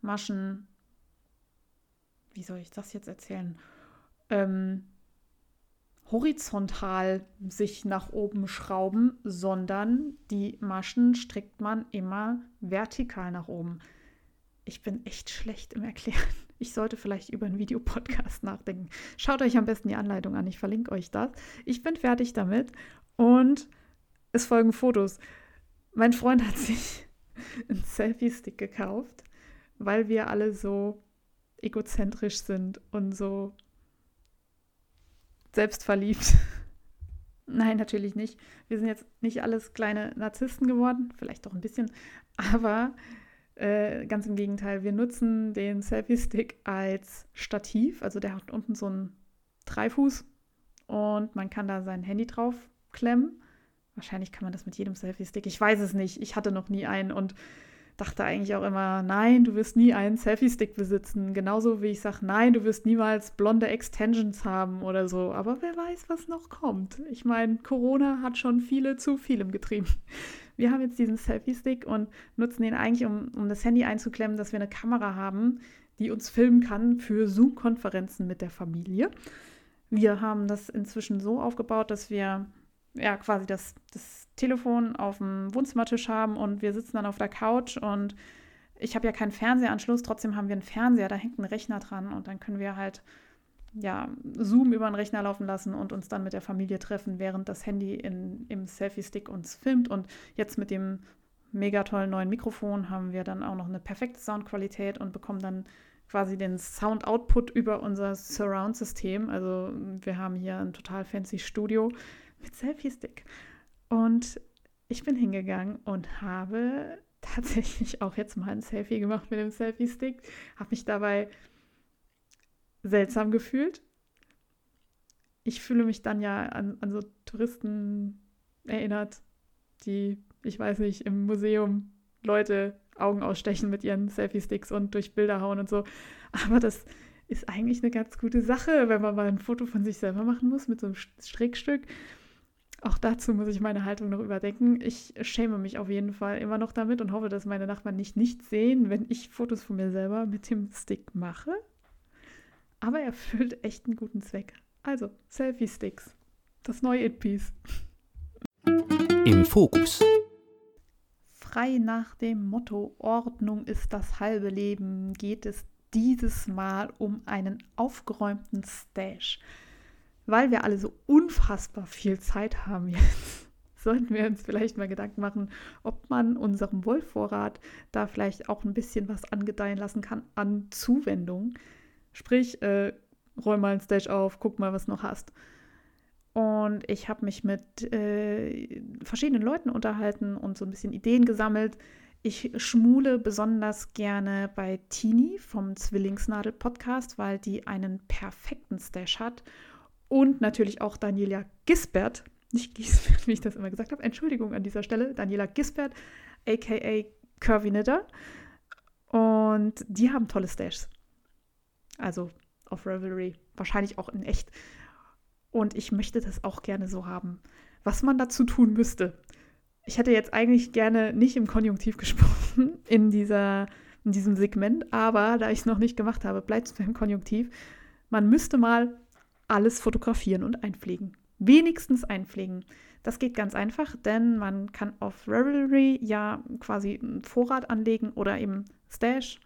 Maschen, wie soll ich das jetzt erzählen, ähm, horizontal sich nach oben schrauben, sondern die Maschen strickt man immer vertikal nach oben. Ich bin echt schlecht im Erklären. Ich sollte vielleicht über einen Videopodcast nachdenken. Schaut euch am besten die Anleitung an. Ich verlinke euch das. Ich bin fertig damit und es folgen Fotos. Mein Freund hat sich einen Selfie-Stick gekauft, weil wir alle so egozentrisch sind und so selbstverliebt. Nein, natürlich nicht. Wir sind jetzt nicht alles kleine Narzissten geworden, vielleicht doch ein bisschen, aber äh, ganz im Gegenteil, wir nutzen den Selfie-Stick als Stativ. Also der hat unten so einen Dreifuß und man kann da sein Handy drauf klemmen. Wahrscheinlich kann man das mit jedem Selfie-Stick. Ich weiß es nicht. Ich hatte noch nie einen und dachte eigentlich auch immer, nein, du wirst nie einen Selfie-Stick besitzen. Genauso wie ich sage, nein, du wirst niemals blonde Extensions haben oder so. Aber wer weiß, was noch kommt. Ich meine, Corona hat schon viele zu vielem getrieben. Wir haben jetzt diesen Selfie-Stick und nutzen den eigentlich, um, um das Handy einzuklemmen, dass wir eine Kamera haben, die uns filmen kann für Zoom-Konferenzen mit der Familie. Wir haben das inzwischen so aufgebaut, dass wir ja quasi das, das Telefon auf dem Wohnzimmertisch haben und wir sitzen dann auf der Couch und ich habe ja keinen Fernsehanschluss, trotzdem haben wir einen Fernseher, da hängt ein Rechner dran und dann können wir halt ja, Zoom über den Rechner laufen lassen und uns dann mit der Familie treffen, während das Handy in, im Selfie-Stick uns filmt. Und jetzt mit dem mega tollen neuen Mikrofon haben wir dann auch noch eine perfekte Soundqualität und bekommen dann quasi den Sound-Output über unser Surround-System. Also wir haben hier ein total fancy Studio mit Selfie-Stick. Und ich bin hingegangen und habe tatsächlich auch jetzt mal ein Selfie gemacht mit dem Selfie-Stick, habe mich dabei seltsam gefühlt. Ich fühle mich dann ja an, an so Touristen erinnert, die, ich weiß nicht, im Museum Leute Augen ausstechen mit ihren Selfie-Sticks und durch Bilder hauen und so. Aber das ist eigentlich eine ganz gute Sache, wenn man mal ein Foto von sich selber machen muss mit so einem Strickstück. Auch dazu muss ich meine Haltung noch überdenken. Ich schäme mich auf jeden Fall immer noch damit und hoffe, dass meine Nachbarn nicht nicht sehen, wenn ich Fotos von mir selber mit dem Stick mache aber er erfüllt echt einen guten Zweck. Also, Selfie-Sticks. Das neue It-Piece. Im Fokus. Frei nach dem Motto Ordnung ist das halbe Leben geht es dieses Mal um einen aufgeräumten Stash. Weil wir alle so unfassbar viel Zeit haben jetzt, sollten wir uns vielleicht mal Gedanken machen, ob man unserem Wollvorrat da vielleicht auch ein bisschen was angedeihen lassen kann an Zuwendung. Sprich, äh, räum mal ein Stage auf, guck mal, was noch hast. Und ich habe mich mit äh, verschiedenen Leuten unterhalten und so ein bisschen Ideen gesammelt. Ich schmule besonders gerne bei Tini vom Zwillingsnadel Podcast, weil die einen perfekten Stash hat. Und natürlich auch Daniela Gisbert, nicht Gisbert, wie ich das immer gesagt habe. Entschuldigung an dieser Stelle. Daniela Gisbert, aka Curvy Knitter. Und die haben tolle Stashs. Also auf Revelry, wahrscheinlich auch in echt. Und ich möchte das auch gerne so haben. Was man dazu tun müsste. Ich hätte jetzt eigentlich gerne nicht im Konjunktiv gesprochen in, dieser, in diesem Segment, aber da ich es noch nicht gemacht habe, bleibt es beim Konjunktiv. Man müsste mal alles fotografieren und einpflegen. Wenigstens einpflegen. Das geht ganz einfach, denn man kann auf Revelry ja quasi einen Vorrat anlegen oder eben Stash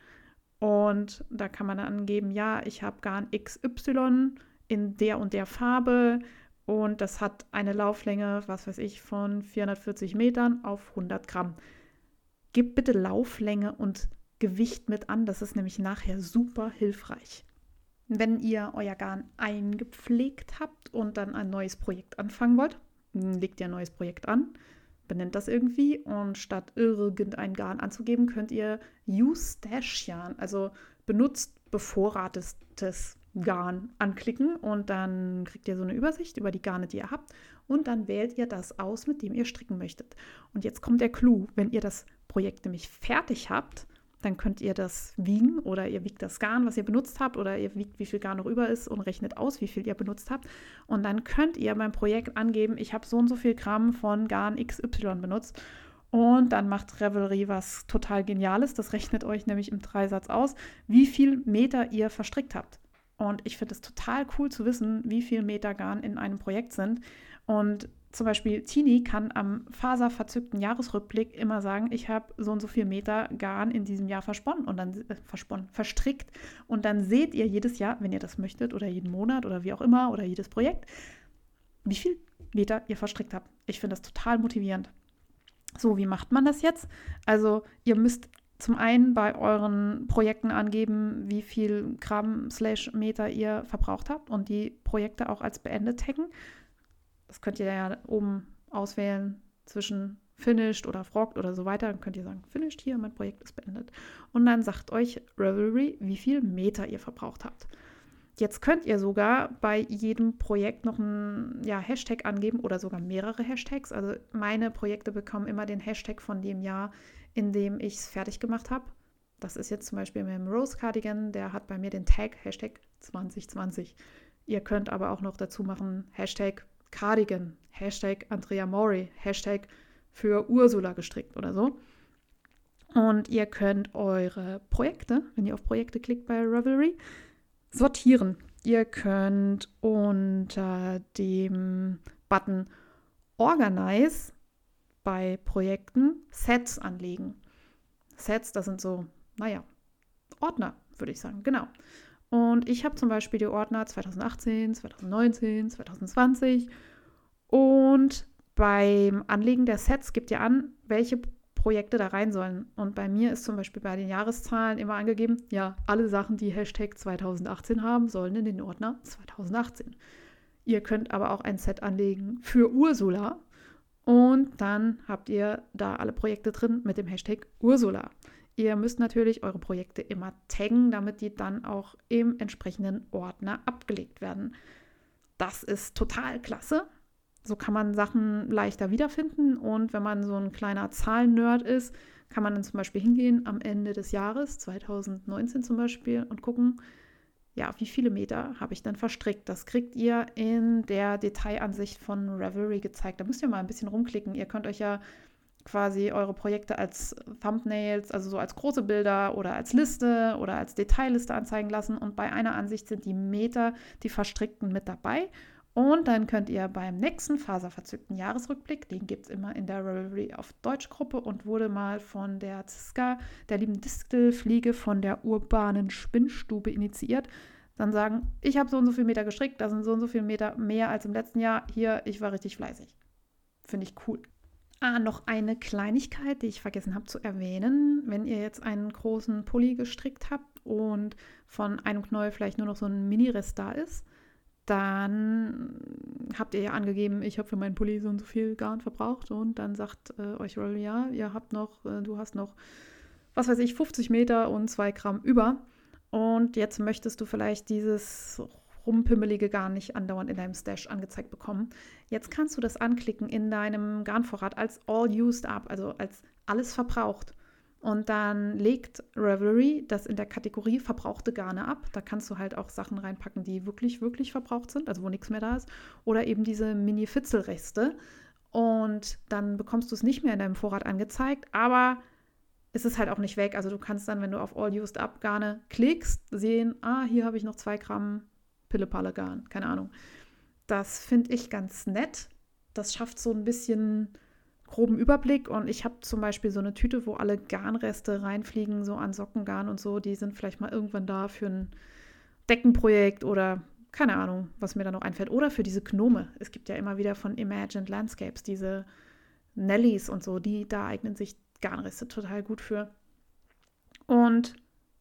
und da kann man angeben, ja, ich habe Garn XY in der und der Farbe und das hat eine Lauflänge, was weiß ich, von 440 Metern auf 100 Gramm. Gib bitte Lauflänge und Gewicht mit an, das ist nämlich nachher super hilfreich. Wenn ihr euer Garn eingepflegt habt und dann ein neues Projekt anfangen wollt, legt ihr ein neues Projekt an benennt das irgendwie und statt irgendein Garn anzugeben, könnt ihr Yarn, also benutzt bevorratetes Garn anklicken und dann kriegt ihr so eine Übersicht über die Garne, die ihr habt und dann wählt ihr das aus, mit dem ihr stricken möchtet. Und jetzt kommt der Clou, wenn ihr das Projekt nämlich fertig habt, Dann könnt ihr das wiegen oder ihr wiegt das Garn, was ihr benutzt habt, oder ihr wiegt, wie viel Garn noch über ist und rechnet aus, wie viel ihr benutzt habt. Und dann könnt ihr beim Projekt angeben, ich habe so und so viel Gramm von Garn XY benutzt. Und dann macht Revelry was total Geniales. Das rechnet euch nämlich im Dreisatz aus, wie viel Meter ihr verstrickt habt. Und ich finde es total cool zu wissen, wie viel Meter Garn in einem Projekt sind. Und zum Beispiel Tini kann am faserverzückten Jahresrückblick immer sagen, ich habe so und so viel Meter Garn in diesem Jahr versponnen und dann äh, versponnen, verstrickt. Und dann seht ihr jedes Jahr, wenn ihr das möchtet, oder jeden Monat oder wie auch immer, oder jedes Projekt, wie viel Meter ihr verstrickt habt. Ich finde das total motivierend. So, wie macht man das jetzt? Also, ihr müsst zum einen bei euren Projekten angeben, wie viel Gramm slash Meter ihr verbraucht habt und die Projekte auch als beendet taggen. Das könnt ihr ja oben auswählen zwischen finished oder frogged oder so weiter. Dann könnt ihr sagen, finished hier, mein Projekt ist beendet. Und dann sagt euch Revelry, wie viel Meter ihr verbraucht habt. Jetzt könnt ihr sogar bei jedem Projekt noch einen ja, Hashtag angeben oder sogar mehrere Hashtags. Also meine Projekte bekommen immer den Hashtag von dem Jahr, in dem ich es fertig gemacht habe. Das ist jetzt zum Beispiel mit dem Rose Cardigan, der hat bei mir den Tag Hashtag 2020. Ihr könnt aber auch noch dazu machen Hashtag Cardigan, Hashtag Andrea Mori, Hashtag für Ursula gestrickt oder so. Und ihr könnt eure Projekte, wenn ihr auf Projekte klickt bei Revelry, sortieren. Ihr könnt unter dem Button Organize bei Projekten Sets anlegen. Sets, das sind so, naja, Ordner, würde ich sagen, genau. Und ich habe zum Beispiel die Ordner 2018, 2019, 2020. Und beim Anlegen der Sets gibt ihr an, welche Projekte da rein sollen. Und bei mir ist zum Beispiel bei den Jahreszahlen immer angegeben, ja, alle Sachen, die Hashtag 2018 haben, sollen in den Ordner 2018. Ihr könnt aber auch ein Set anlegen für Ursula. Und dann habt ihr da alle Projekte drin mit dem Hashtag Ursula. Ihr müsst natürlich eure Projekte immer taggen, damit die dann auch im entsprechenden Ordner abgelegt werden. Das ist total klasse. So kann man Sachen leichter wiederfinden und wenn man so ein kleiner Zahlen-Nerd ist, kann man dann zum Beispiel hingehen am Ende des Jahres, 2019 zum Beispiel, und gucken, ja, wie viele Meter habe ich dann verstrickt. Das kriegt ihr in der Detailansicht von Revelry gezeigt. Da müsst ihr mal ein bisschen rumklicken. Ihr könnt euch ja quasi eure Projekte als Thumbnails, also so als große Bilder oder als Liste oder als Detailliste anzeigen lassen. Und bei einer Ansicht sind die Meter, die verstrickten, mit dabei. Und dann könnt ihr beim nächsten faserverzückten Jahresrückblick, den gibt es immer in der Revelry auf Deutschgruppe und wurde mal von der Ziska, der lieben Distelfliege von der urbanen Spinnstube initiiert, dann sagen, ich habe so und so viele Meter gestrickt, da sind so und so viele Meter mehr als im letzten Jahr. Hier, ich war richtig fleißig. Finde ich cool. Ah, noch eine Kleinigkeit, die ich vergessen habe zu erwähnen. Wenn ihr jetzt einen großen Pulli gestrickt habt und von einem Knäuel vielleicht nur noch so ein Mini-Rest da ist, dann habt ihr ja angegeben, ich habe für meinen Pulli so und so viel Garn verbraucht und dann sagt äh, euch Roll, ja, ihr habt noch, äh, du hast noch, was weiß ich, 50 Meter und 2 Gramm über und jetzt möchtest du vielleicht dieses rumpimmelige Garn nicht andauernd in deinem Stash angezeigt bekommen. Jetzt kannst du das anklicken in deinem Garnvorrat als all used up, also als alles verbraucht. Und dann legt Revelry das in der Kategorie verbrauchte Garne ab. Da kannst du halt auch Sachen reinpacken, die wirklich, wirklich verbraucht sind, also wo nichts mehr da ist. Oder eben diese Mini-Fitzelreste. Und dann bekommst du es nicht mehr in deinem Vorrat angezeigt, aber es ist halt auch nicht weg. Also du kannst dann, wenn du auf All Used Up Garne klickst, sehen, ah, hier habe ich noch zwei Gramm Pillepalle Garn. Keine Ahnung. Das finde ich ganz nett. Das schafft so ein bisschen groben Überblick und ich habe zum Beispiel so eine Tüte, wo alle Garnreste reinfliegen, so an Sockengarn und so, die sind vielleicht mal irgendwann da für ein Deckenprojekt oder keine Ahnung, was mir da noch einfällt. Oder für diese Gnome. Es gibt ja immer wieder von Imagined Landscapes diese Nellies und so, die da eignen sich Garnreste total gut für. Und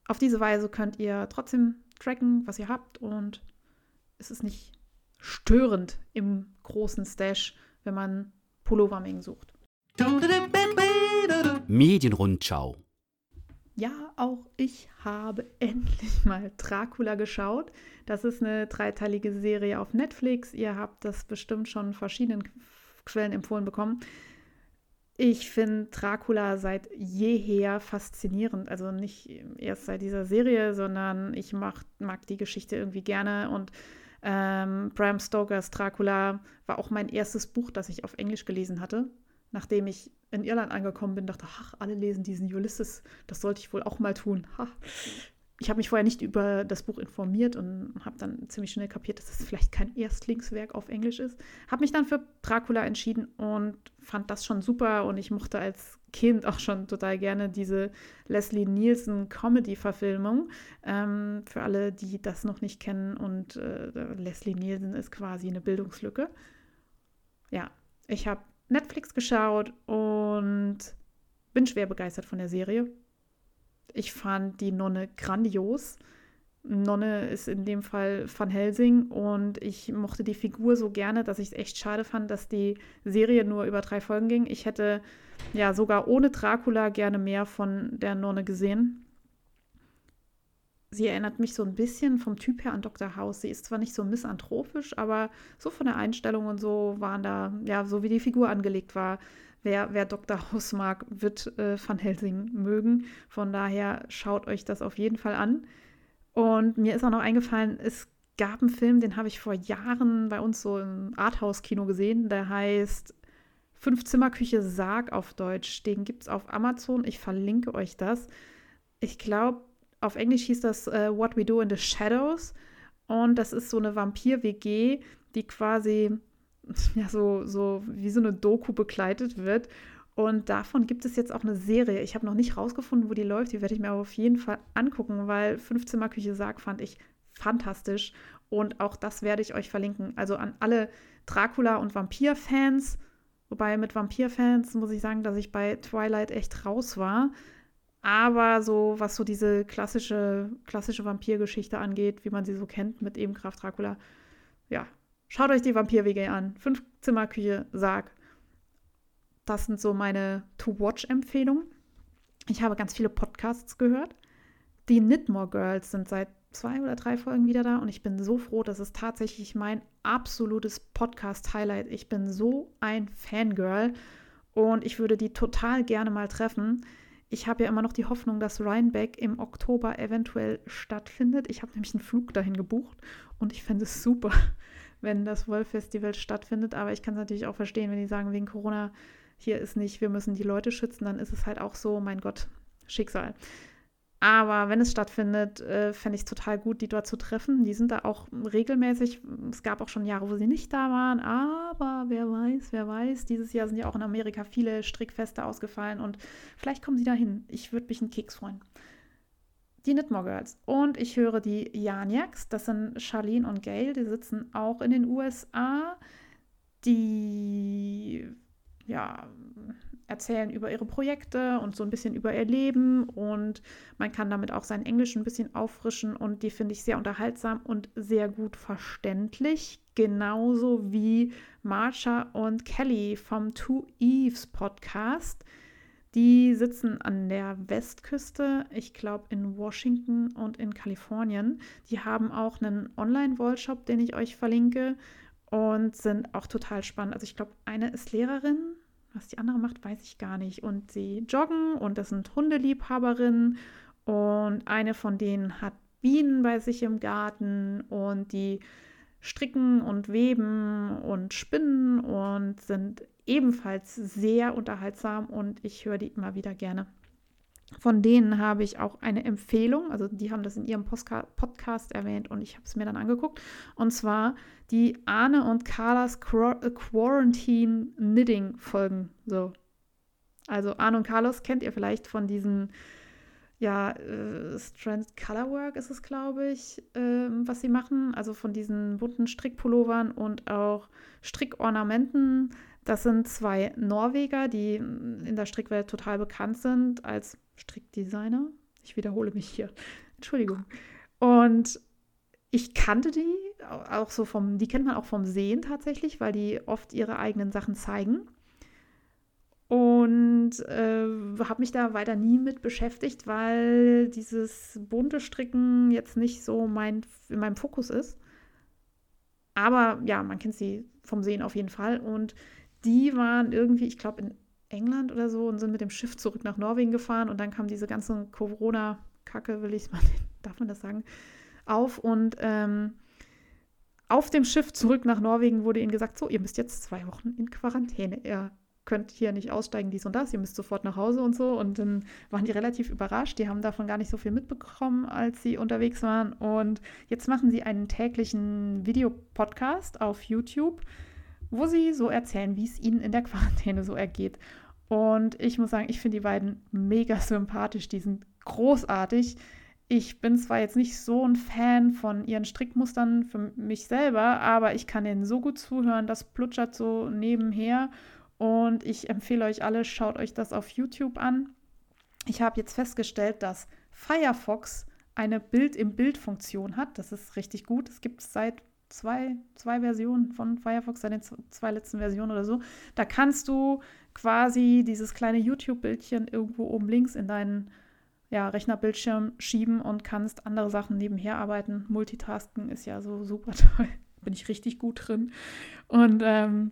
auf diese Weise könnt ihr trotzdem tracken, was ihr habt und es ist nicht störend im großen Stash, wenn man Pullovermengen sucht. Medienrundschau. Ja, auch ich habe endlich mal Dracula geschaut. Das ist eine dreiteilige Serie auf Netflix. Ihr habt das bestimmt schon verschiedenen Quellen empfohlen bekommen. Ich finde Dracula seit jeher faszinierend. Also nicht erst seit dieser Serie, sondern ich mag, mag die Geschichte irgendwie gerne. Und ähm, Bram Stokers Dracula war auch mein erstes Buch, das ich auf Englisch gelesen hatte. Nachdem ich in Irland angekommen bin, dachte, ach, alle lesen diesen Ulysses, das sollte ich wohl auch mal tun. Ha ich habe mich vorher nicht über das Buch informiert und habe dann ziemlich schnell kapiert, dass es vielleicht kein Erstlingswerk auf Englisch ist. Habe mich dann für Dracula entschieden und fand das schon super und ich mochte als Kind auch schon total gerne diese Leslie Nielsen Comedy-Verfilmung. Ähm, für alle, die das noch nicht kennen und äh, Leslie Nielsen ist quasi eine Bildungslücke. Ja, ich habe Netflix geschaut und bin schwer begeistert von der Serie ich fand die Nonne grandios. Nonne ist in dem Fall Van Helsing und ich mochte die Figur so gerne, dass ich es echt schade fand, dass die Serie nur über drei Folgen ging. Ich hätte ja sogar ohne Dracula gerne mehr von der Nonne gesehen. Sie erinnert mich so ein bisschen vom Typ her an Dr. House. Sie ist zwar nicht so misanthropisch, aber so von der Einstellung und so waren da, ja, so wie die Figur angelegt war, wer, wer Dr. House mag, wird äh, Van Helsing mögen. Von daher schaut euch das auf jeden Fall an. Und mir ist auch noch eingefallen, es gab einen Film, den habe ich vor Jahren bei uns so im Arthouse-Kino gesehen. Der heißt Fünf-Zimmer-Küche Sarg auf Deutsch. Den gibt es auf Amazon. Ich verlinke euch das. Ich glaube, auf Englisch hieß das uh, What We Do in the Shadows. Und das ist so eine Vampir-WG, die quasi ja, so, so wie so eine Doku begleitet wird. Und davon gibt es jetzt auch eine Serie. Ich habe noch nicht rausgefunden, wo die läuft. Die werde ich mir aber auf jeden Fall angucken, weil Fünfzimmerküche Sarg fand ich fantastisch. Und auch das werde ich euch verlinken. Also an alle Dracula- und Vampir-Fans. Wobei mit Vampir-Fans muss ich sagen, dass ich bei Twilight echt raus war. Aber so, was so diese klassische, klassische Vampirgeschichte angeht, wie man sie so kennt mit eben Graf Dracula, ja, Schaut euch die Vampir-WG an. Fünf Zimmerküche, Sarg. Das sind so meine To-Watch-Empfehlungen. Ich habe ganz viele Podcasts gehört. Die Knitmore Girls sind seit zwei oder drei Folgen wieder da und ich bin so froh, das ist tatsächlich mein absolutes Podcast-Highlight. Ich bin so ein Fangirl und ich würde die total gerne mal treffen. Ich habe ja immer noch die Hoffnung, dass Rhinebeck im Oktober eventuell stattfindet. Ich habe nämlich einen Flug dahin gebucht und ich fände es super, wenn das Wolf-Festival stattfindet. Aber ich kann es natürlich auch verstehen, wenn die sagen, wegen Corona, hier ist nicht, wir müssen die Leute schützen, dann ist es halt auch so, mein Gott, Schicksal. Aber wenn es stattfindet, äh, fände ich es total gut, die dort zu treffen. Die sind da auch regelmäßig. Es gab auch schon Jahre, wo sie nicht da waren. Aber wer weiß, wer weiß. Dieses Jahr sind ja auch in Amerika viele Strickfeste ausgefallen und vielleicht kommen sie dahin. Ich würde mich einen Keks freuen die Knitmore Girls. Und ich höre die Janiaks, das sind Charlene und Gail, die sitzen auch in den USA. Die ja, erzählen über ihre Projekte und so ein bisschen über ihr Leben und man kann damit auch sein Englisch ein bisschen auffrischen und die finde ich sehr unterhaltsam und sehr gut verständlich, genauso wie Marsha und Kelly vom Two Eves Podcast. Die sitzen an der Westküste, ich glaube in Washington und in Kalifornien. Die haben auch einen Online-Wallshop, den ich euch verlinke und sind auch total spannend. Also ich glaube, eine ist Lehrerin, was die andere macht, weiß ich gar nicht. Und sie joggen und das sind Hundeliebhaberinnen und eine von denen hat Bienen bei sich im Garten und die stricken und weben und spinnen und sind ebenfalls sehr unterhaltsam und ich höre die immer wieder gerne. Von denen habe ich auch eine Empfehlung, also die haben das in ihrem Postka Podcast erwähnt und ich habe es mir dann angeguckt. Und zwar die Arne und Carlas Quarantine Knitting Folgen. So. Also Arne und Carlos kennt ihr vielleicht von diesen ja, äh, Strand Colorwork ist es, glaube ich, äh, was sie machen. Also von diesen bunten Strickpullovern und auch Strickornamenten. Das sind zwei Norweger, die in der Strickwelt total bekannt sind als Strickdesigner. Ich wiederhole mich hier. Entschuldigung. Und ich kannte die auch so vom, die kennt man auch vom Sehen tatsächlich, weil die oft ihre eigenen Sachen zeigen und äh, habe mich da weiter nie mit beschäftigt, weil dieses bunte Stricken jetzt nicht so mein, in meinem Fokus ist. Aber ja, man kennt sie vom Sehen auf jeden Fall. Und die waren irgendwie, ich glaube, in England oder so und sind mit dem Schiff zurück nach Norwegen gefahren und dann kam diese ganze Corona-Kacke, will ich mal, darf man das sagen, auf und ähm, auf dem Schiff zurück nach Norwegen wurde ihnen gesagt, so, ihr müsst jetzt zwei Wochen in Quarantäne. Ihr könnt hier nicht aussteigen, dies und das, ihr müsst sofort nach Hause und so. Und dann waren die relativ überrascht. Die haben davon gar nicht so viel mitbekommen, als sie unterwegs waren. Und jetzt machen sie einen täglichen Videopodcast auf YouTube, wo sie so erzählen, wie es ihnen in der Quarantäne so ergeht. Und ich muss sagen, ich finde die beiden mega sympathisch. Die sind großartig. Ich bin zwar jetzt nicht so ein Fan von ihren Strickmustern für mich selber, aber ich kann ihnen so gut zuhören, das plutschert so nebenher. Und ich empfehle euch alle, schaut euch das auf YouTube an. Ich habe jetzt festgestellt, dass Firefox eine Bild-im-Bild-Funktion hat. Das ist richtig gut. Es gibt es seit zwei, zwei Versionen von Firefox, seit den zwei letzten Versionen oder so. Da kannst du quasi dieses kleine YouTube-Bildchen irgendwo oben links in deinen ja, Rechnerbildschirm schieben und kannst andere Sachen nebenher arbeiten. Multitasken ist ja so super toll. Bin ich richtig gut drin. Und ähm,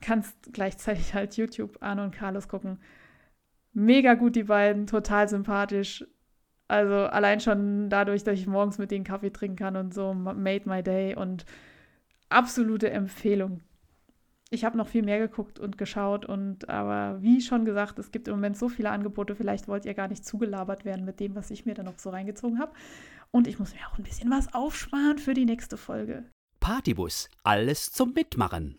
kannst gleichzeitig halt YouTube Arno und Carlos gucken. Mega gut, die beiden, total sympathisch. Also allein schon dadurch, dass ich morgens mit denen Kaffee trinken kann und so, made my day und absolute Empfehlung ich habe noch viel mehr geguckt und geschaut und aber wie schon gesagt, es gibt im Moment so viele Angebote, vielleicht wollt ihr gar nicht zugelabert werden mit dem, was ich mir dann noch so reingezogen habe. Und ich muss mir auch ein bisschen was aufsparen für die nächste Folge. Partybus, alles zum Mitmachen.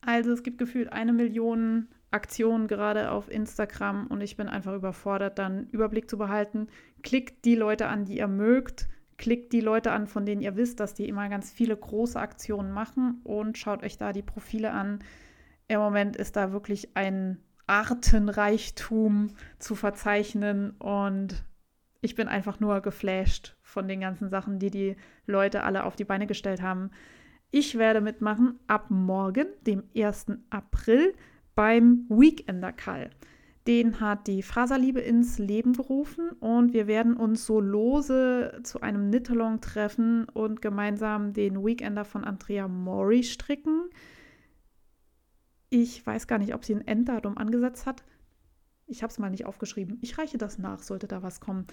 Also es gibt gefühlt eine Million Aktionen gerade auf Instagram und ich bin einfach überfordert, dann Überblick zu behalten. Klickt die Leute an, die ihr mögt Klickt die Leute an, von denen ihr wisst, dass die immer ganz viele große Aktionen machen und schaut euch da die Profile an. Im Moment ist da wirklich ein Artenreichtum zu verzeichnen und ich bin einfach nur geflasht von den ganzen Sachen, die die Leute alle auf die Beine gestellt haben. Ich werde mitmachen ab morgen, dem 1. April, beim Weekender Call. Den hat die Faserliebe ins Leben gerufen und wir werden uns so lose zu einem Knit-Along treffen und gemeinsam den Weekender von Andrea Mori stricken. Ich weiß gar nicht, ob sie ein Enddatum angesetzt hat. Ich habe es mal nicht aufgeschrieben. Ich reiche das nach, sollte da was kommen.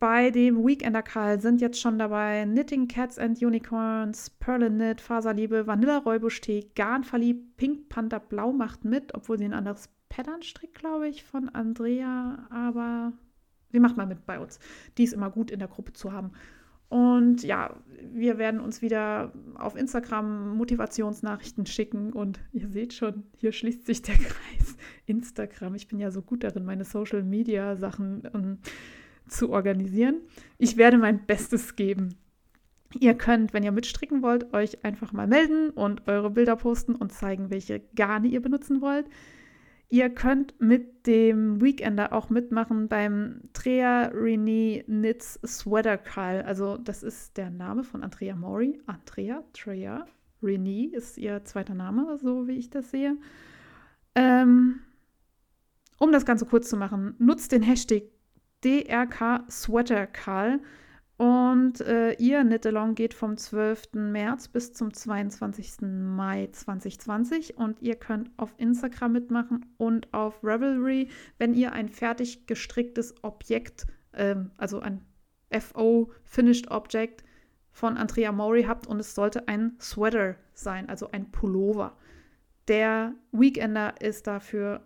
Bei dem Weekender Karl sind jetzt schon dabei Knitting Cats and Unicorns, Perlin Knit, Faserliebe, Vanilla Räubusch-Tee, Garn verliebt, Pink Panther Blau macht mit, obwohl sie ein anderes Patternstrick, glaube ich, von Andrea, aber sie macht mal mit bei uns. Die ist immer gut in der Gruppe zu haben. Und ja, wir werden uns wieder auf Instagram Motivationsnachrichten schicken und ihr seht schon, hier schließt sich der Kreis. Instagram, ich bin ja so gut darin, meine Social Media Sachen ähm, zu organisieren. Ich werde mein Bestes geben. Ihr könnt, wenn ihr mitstricken wollt, euch einfach mal melden und eure Bilder posten und zeigen, welche Garne ihr benutzen wollt. Ihr könnt mit dem Weekender auch mitmachen beim Trea Renee Knits Sweater Call. Also das ist der Name von Andrea Mori. Andrea, Trea, Renee ist ihr zweiter Name, so wie ich das sehe. Ähm, um das Ganze kurz zu machen, nutzt den Hashtag DRK Sweater Call und äh, ihr Knit-Along geht vom 12. März bis zum 22. Mai 2020 und ihr könnt auf Instagram mitmachen und auf Revelry, wenn ihr ein fertig gestricktes Objekt, äh, also ein FO Finished Object von Andrea Mori habt und es sollte ein Sweater sein, also ein Pullover. Der Weekender ist dafür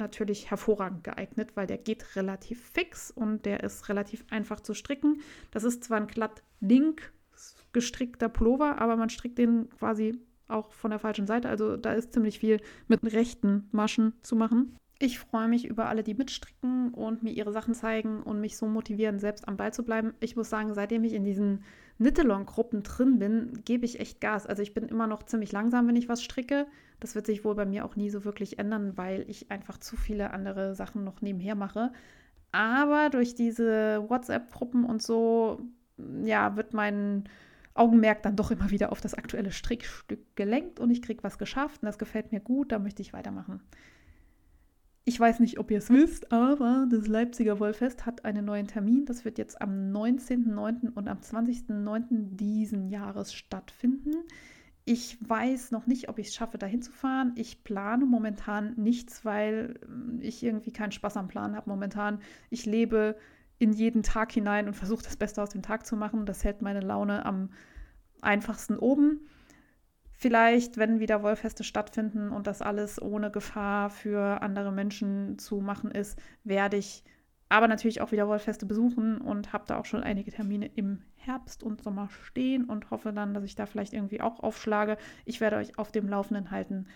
natürlich hervorragend geeignet, weil der geht relativ fix und der ist relativ einfach zu stricken. Das ist zwar ein glatt link gestrickter Pullover, aber man strickt den quasi auch von der falschen Seite. Also da ist ziemlich viel mit rechten Maschen zu machen. Ich freue mich über alle, die mitstricken und mir ihre Sachen zeigen und mich so motivieren, selbst am Ball zu bleiben. Ich muss sagen, seitdem ich in diesen Nittelong-Gruppen drin bin, gebe ich echt Gas. Also ich bin immer noch ziemlich langsam, wenn ich was stricke. Das wird sich wohl bei mir auch nie so wirklich ändern, weil ich einfach zu viele andere Sachen noch nebenher mache. Aber durch diese WhatsApp-Gruppen und so, ja, wird mein Augenmerk dann doch immer wieder auf das aktuelle Strickstück gelenkt und ich kriege was geschafft und das gefällt mir gut, da möchte ich weitermachen. Ich weiß nicht, ob ihr es wisst, aber das Leipziger Wollfest hat einen neuen Termin. Das wird jetzt am 19.09. und am 20.09. diesen Jahres stattfinden. Ich weiß noch nicht, ob ich es schaffe, dahin zu fahren. Ich plane momentan nichts, weil ähm, ich irgendwie keinen Spaß am Plan habe momentan. Ich lebe in jeden Tag hinein und versuche das Beste aus dem Tag zu machen. Das hält meine Laune am einfachsten oben. Vielleicht, wenn wieder Wollfeste stattfinden und das alles ohne Gefahr für andere Menschen zu machen ist, werde ich aber natürlich auch wieder Wollfeste besuchen und habe da auch schon einige Termine im Herbst und Sommer stehen und hoffe dann, dass ich da vielleicht irgendwie auch aufschlage. Ich werde euch auf dem Laufenden halten.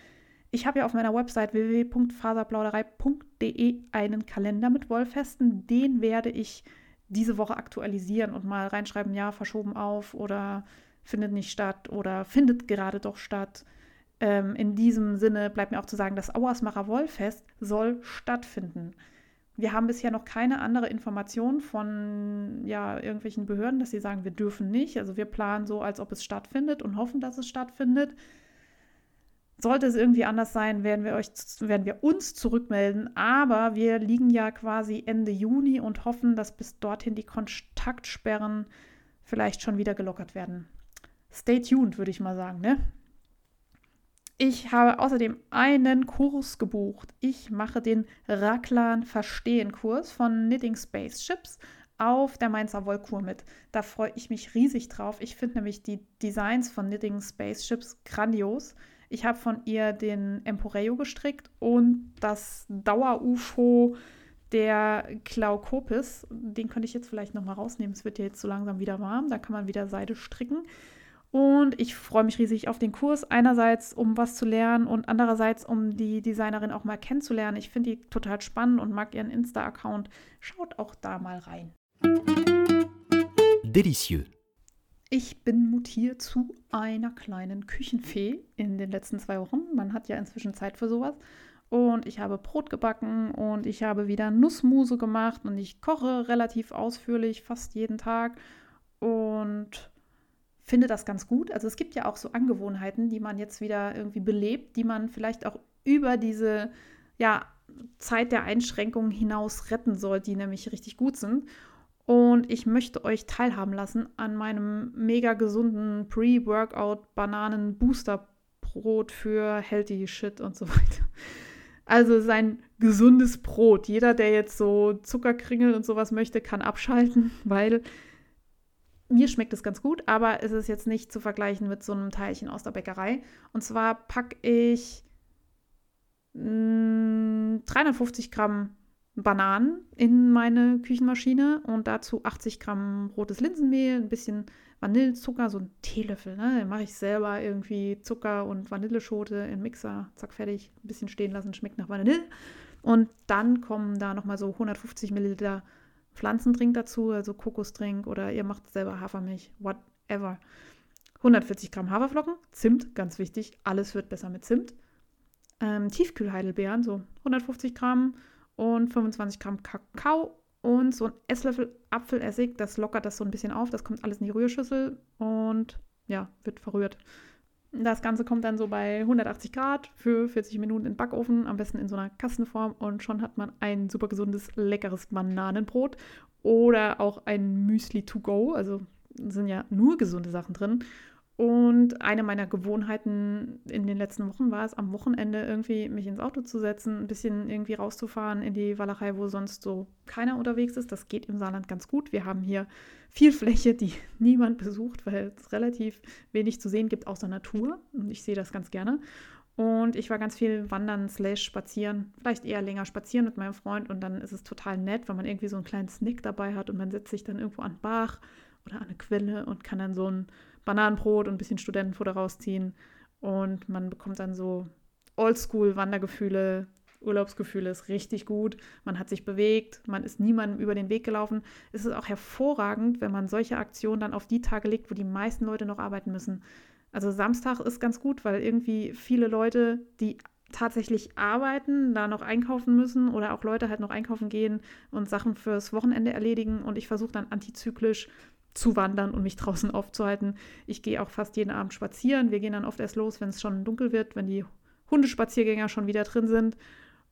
Ich habe ja auf meiner Website www.faserplauderei.de einen Kalender mit Wollfesten. Den werde ich diese Woche aktualisieren und mal reinschreiben, ja, verschoben auf oder findet nicht statt oder findet gerade doch statt. Ähm, in diesem Sinne bleibt mir auch zu sagen, das Auersmacher Wollfest soll stattfinden. Wir haben bisher noch keine andere Information von ja, irgendwelchen Behörden, dass sie sagen, wir dürfen nicht. Also wir planen so, als ob es stattfindet und hoffen, dass es stattfindet. Sollte es irgendwie anders sein, werden wir, euch, werden wir uns zurückmelden. Aber wir liegen ja quasi Ende Juni und hoffen, dass bis dorthin die Kontaktsperren vielleicht schon wieder gelockert werden. Stay tuned, würde ich mal sagen. Ne? Ich habe außerdem einen Kurs gebucht. Ich mache den Raklan Verstehen Kurs von Knitting Spaceships auf der Mainzer Wollkur mit. Da freue ich mich riesig drauf. Ich finde nämlich die Designs von Knitting Spaceships grandios. Ich habe von ihr den Emporeo gestrickt und das Dauer-UFO der Klaukopis. Den könnte ich jetzt vielleicht noch mal rausnehmen. Es wird ja jetzt so langsam wieder warm. Da kann man wieder Seide stricken. Und ich freue mich riesig auf den Kurs. Einerseits, um was zu lernen und andererseits, um die Designerin auch mal kennenzulernen. Ich finde die total spannend und mag ihren Insta-Account. Schaut auch da mal rein. Delicieux. Ich bin mutiert zu einer kleinen Küchenfee in den letzten zwei Wochen. Man hat ja inzwischen Zeit für sowas. Und ich habe Brot gebacken und ich habe wieder Nussmuse gemacht und ich koche relativ ausführlich, fast jeden Tag. Und finde das ganz gut. Also es gibt ja auch so Angewohnheiten, die man jetzt wieder irgendwie belebt, die man vielleicht auch über diese ja, Zeit der Einschränkungen hinaus retten soll, die nämlich richtig gut sind. Und ich möchte euch teilhaben lassen an meinem mega gesunden Pre-Workout Bananen Booster Brot für Healthy Shit und so weiter. Also sein gesundes Brot. Jeder, der jetzt so Zuckerkringel und sowas möchte, kann abschalten, weil mir schmeckt es ganz gut, aber es ist jetzt nicht zu vergleichen mit so einem Teilchen aus der Bäckerei. Und zwar packe ich mh, mm, 350 Gramm Bananen in meine Küchenmaschine und dazu 80 Gramm rotes Linsenmehl, ein bisschen Vanillezucker, so ein Teelöffel. Ne? Mache ich selber irgendwie Zucker und Vanilleschote in Mixer, zack, fertig, ein bisschen stehen lassen, schmeckt nach Vanille. Und dann kommen da nochmal so 150 Milliliter Pflanzendrink dazu, also Kokosdrink oder ihr macht selber Hafermilch, whatever. 140 Gramm Haferflocken, Zimt, ganz wichtig, alles wird besser mit Zimt. Ähm, Tiefkühlheidelbeeren, so 150 Gramm und 25 Gramm Kakao und so ein Esslöffel Apfelessig, das lockert das so ein bisschen auf, das kommt alles in die Rührschüssel und ja, wird verrührt. Das Ganze kommt dann so bei 180 Grad für 40 Minuten in den Backofen, am besten in so einer Kastenform und schon hat man ein super gesundes, leckeres Bananenbrot oder auch ein Müsli to go. Also sind ja nur gesunde Sachen drin. Und eine meiner Gewohnheiten in den letzten Wochen war es, am Wochenende irgendwie mich ins Auto zu setzen, ein bisschen irgendwie rauszufahren in die Walachei, wo sonst so keiner unterwegs ist. Das geht im Saarland ganz gut. Wir haben hier viel Fläche, die niemand besucht, weil es relativ wenig zu sehen gibt außer Natur. Und ich sehe das ganz gerne. Und ich war ganz viel wandern, slash spazieren, vielleicht eher länger spazieren mit meinem Freund. Und dann ist es total nett, wenn man irgendwie so einen kleinen Snack dabei hat und man setzt sich dann irgendwo an Bach oder an eine Quelle und kann dann so ein Bananenbrot und ein bisschen Studentenfutter rausziehen. Und man bekommt dann so Oldschool-Wandergefühle, Urlaubsgefühle, ist richtig gut. Man hat sich bewegt, man ist niemandem über den Weg gelaufen. Es ist auch hervorragend, wenn man solche Aktionen dann auf die Tage legt, wo die meisten Leute noch arbeiten müssen. Also Samstag ist ganz gut, weil irgendwie viele Leute, die tatsächlich arbeiten, da noch einkaufen müssen oder auch Leute halt noch einkaufen gehen und Sachen fürs Wochenende erledigen. Und ich versuche dann antizyklisch zu wandern und mich draußen aufzuhalten. Ich gehe auch fast jeden Abend spazieren. Wir gehen dann oft erst los, wenn es schon dunkel wird, wenn die Hundespaziergänger schon wieder drin sind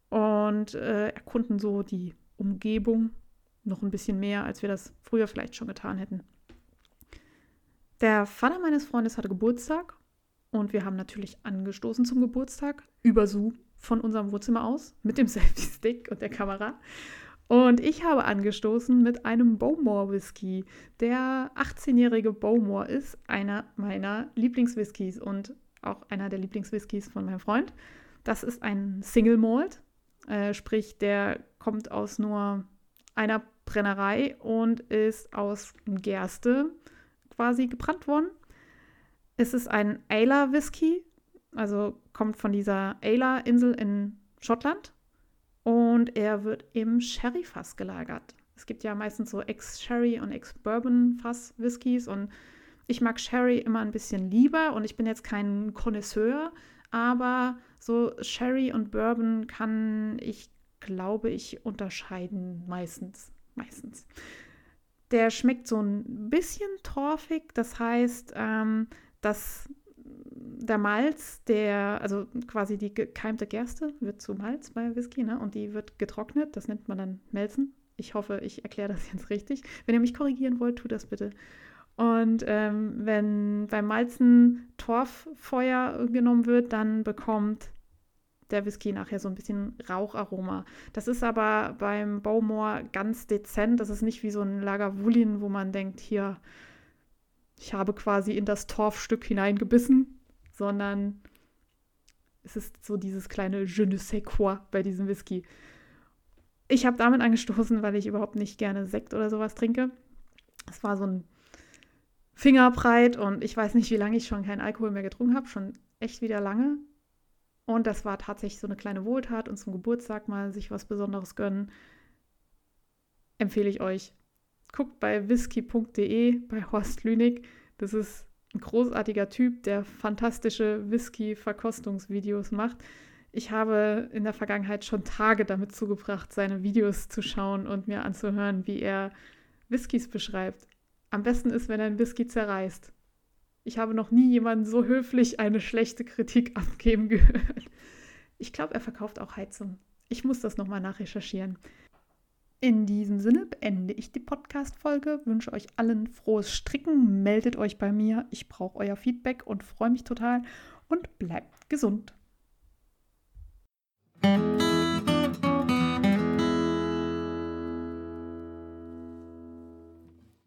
und äh, erkunden so die Umgebung noch ein bisschen mehr, als wir das früher vielleicht schon getan hätten. Der Vater meines Freundes hatte Geburtstag Und wir haben natürlich angestoßen zum Geburtstag über Zoom von unserem Wohnzimmer aus mit dem Selfie-Stick und der Kamera. Und ich habe angestoßen mit einem Bowmore Whisky. Der 18-jährige Bowmore ist einer meiner Lieblingswhiskys und auch einer der Lieblingswhiskys von meinem Freund. Das ist ein Single Malt, äh, sprich, der kommt aus nur einer Brennerei und ist aus Gerste quasi gebrannt worden. Es ist ein Ayla Whisky, also kommt von dieser Ayla-Insel in Schottland und er wird im Sherry-Fass gelagert. Es gibt ja meistens so Ex-Sherry und Ex-Bourbon-Fass-Whiskys und ich mag Sherry immer ein bisschen lieber und ich bin jetzt kein Connoisseur, aber so Sherry und Bourbon kann ich, glaube ich, unterscheiden meistens. Meistens. Der schmeckt so ein bisschen torfig, das heißt, ähm, dass der Malz, der, also quasi die gekeimte Gerste wird zu Malz bei Whisky, ne? Und die wird getrocknet. Das nennt man dann Melzen. Ich hoffe, ich erkläre das jetzt richtig. Wenn ihr mich korrigieren wollt, tut das bitte. Und ähm, wenn beim Malzen Torffeuer genommen wird, dann bekommt der Whisky nachher so ein bisschen Raucharoma. Das ist aber beim Bowmore ganz dezent. Das ist nicht wie so ein Lagavulin, wo man denkt, hier, ich habe quasi in das Torfstück hineingebissen, sondern es ist so dieses kleine Je ne sais quoi bei diesem Whisky. Ich habe damit angestoßen, weil ich überhaupt nicht gerne Sekt oder sowas trinke. Es war so ein Fingerbreit und ich weiß nicht, wie lange ich schon keinen Alkohol mehr getrunken habe, schon echt wieder lange. Und das war tatsächlich so eine kleine Wohltat und zum Geburtstag mal sich was Besonderes gönnen. Empfehle ich euch. Guckt bei whisky.de bei Horst Lünig. Das ist ein großartiger Typ, der fantastische Whisky-Verkostungsvideos macht. Ich habe in der Vergangenheit schon Tage damit zugebracht, seine Videos zu schauen und mir anzuhören, wie er Whiskys beschreibt. Am besten ist, wenn er ein Whisky zerreißt. Ich habe noch nie jemanden so höflich eine schlechte Kritik abgeben gehört. Ich glaube, er verkauft auch Heizung. Ich muss das nochmal nachrecherchieren. In diesem Sinne beende ich die Podcast-Folge, wünsche euch allen frohes Stricken, meldet euch bei mir, ich brauche euer Feedback und freue mich total und bleibt gesund.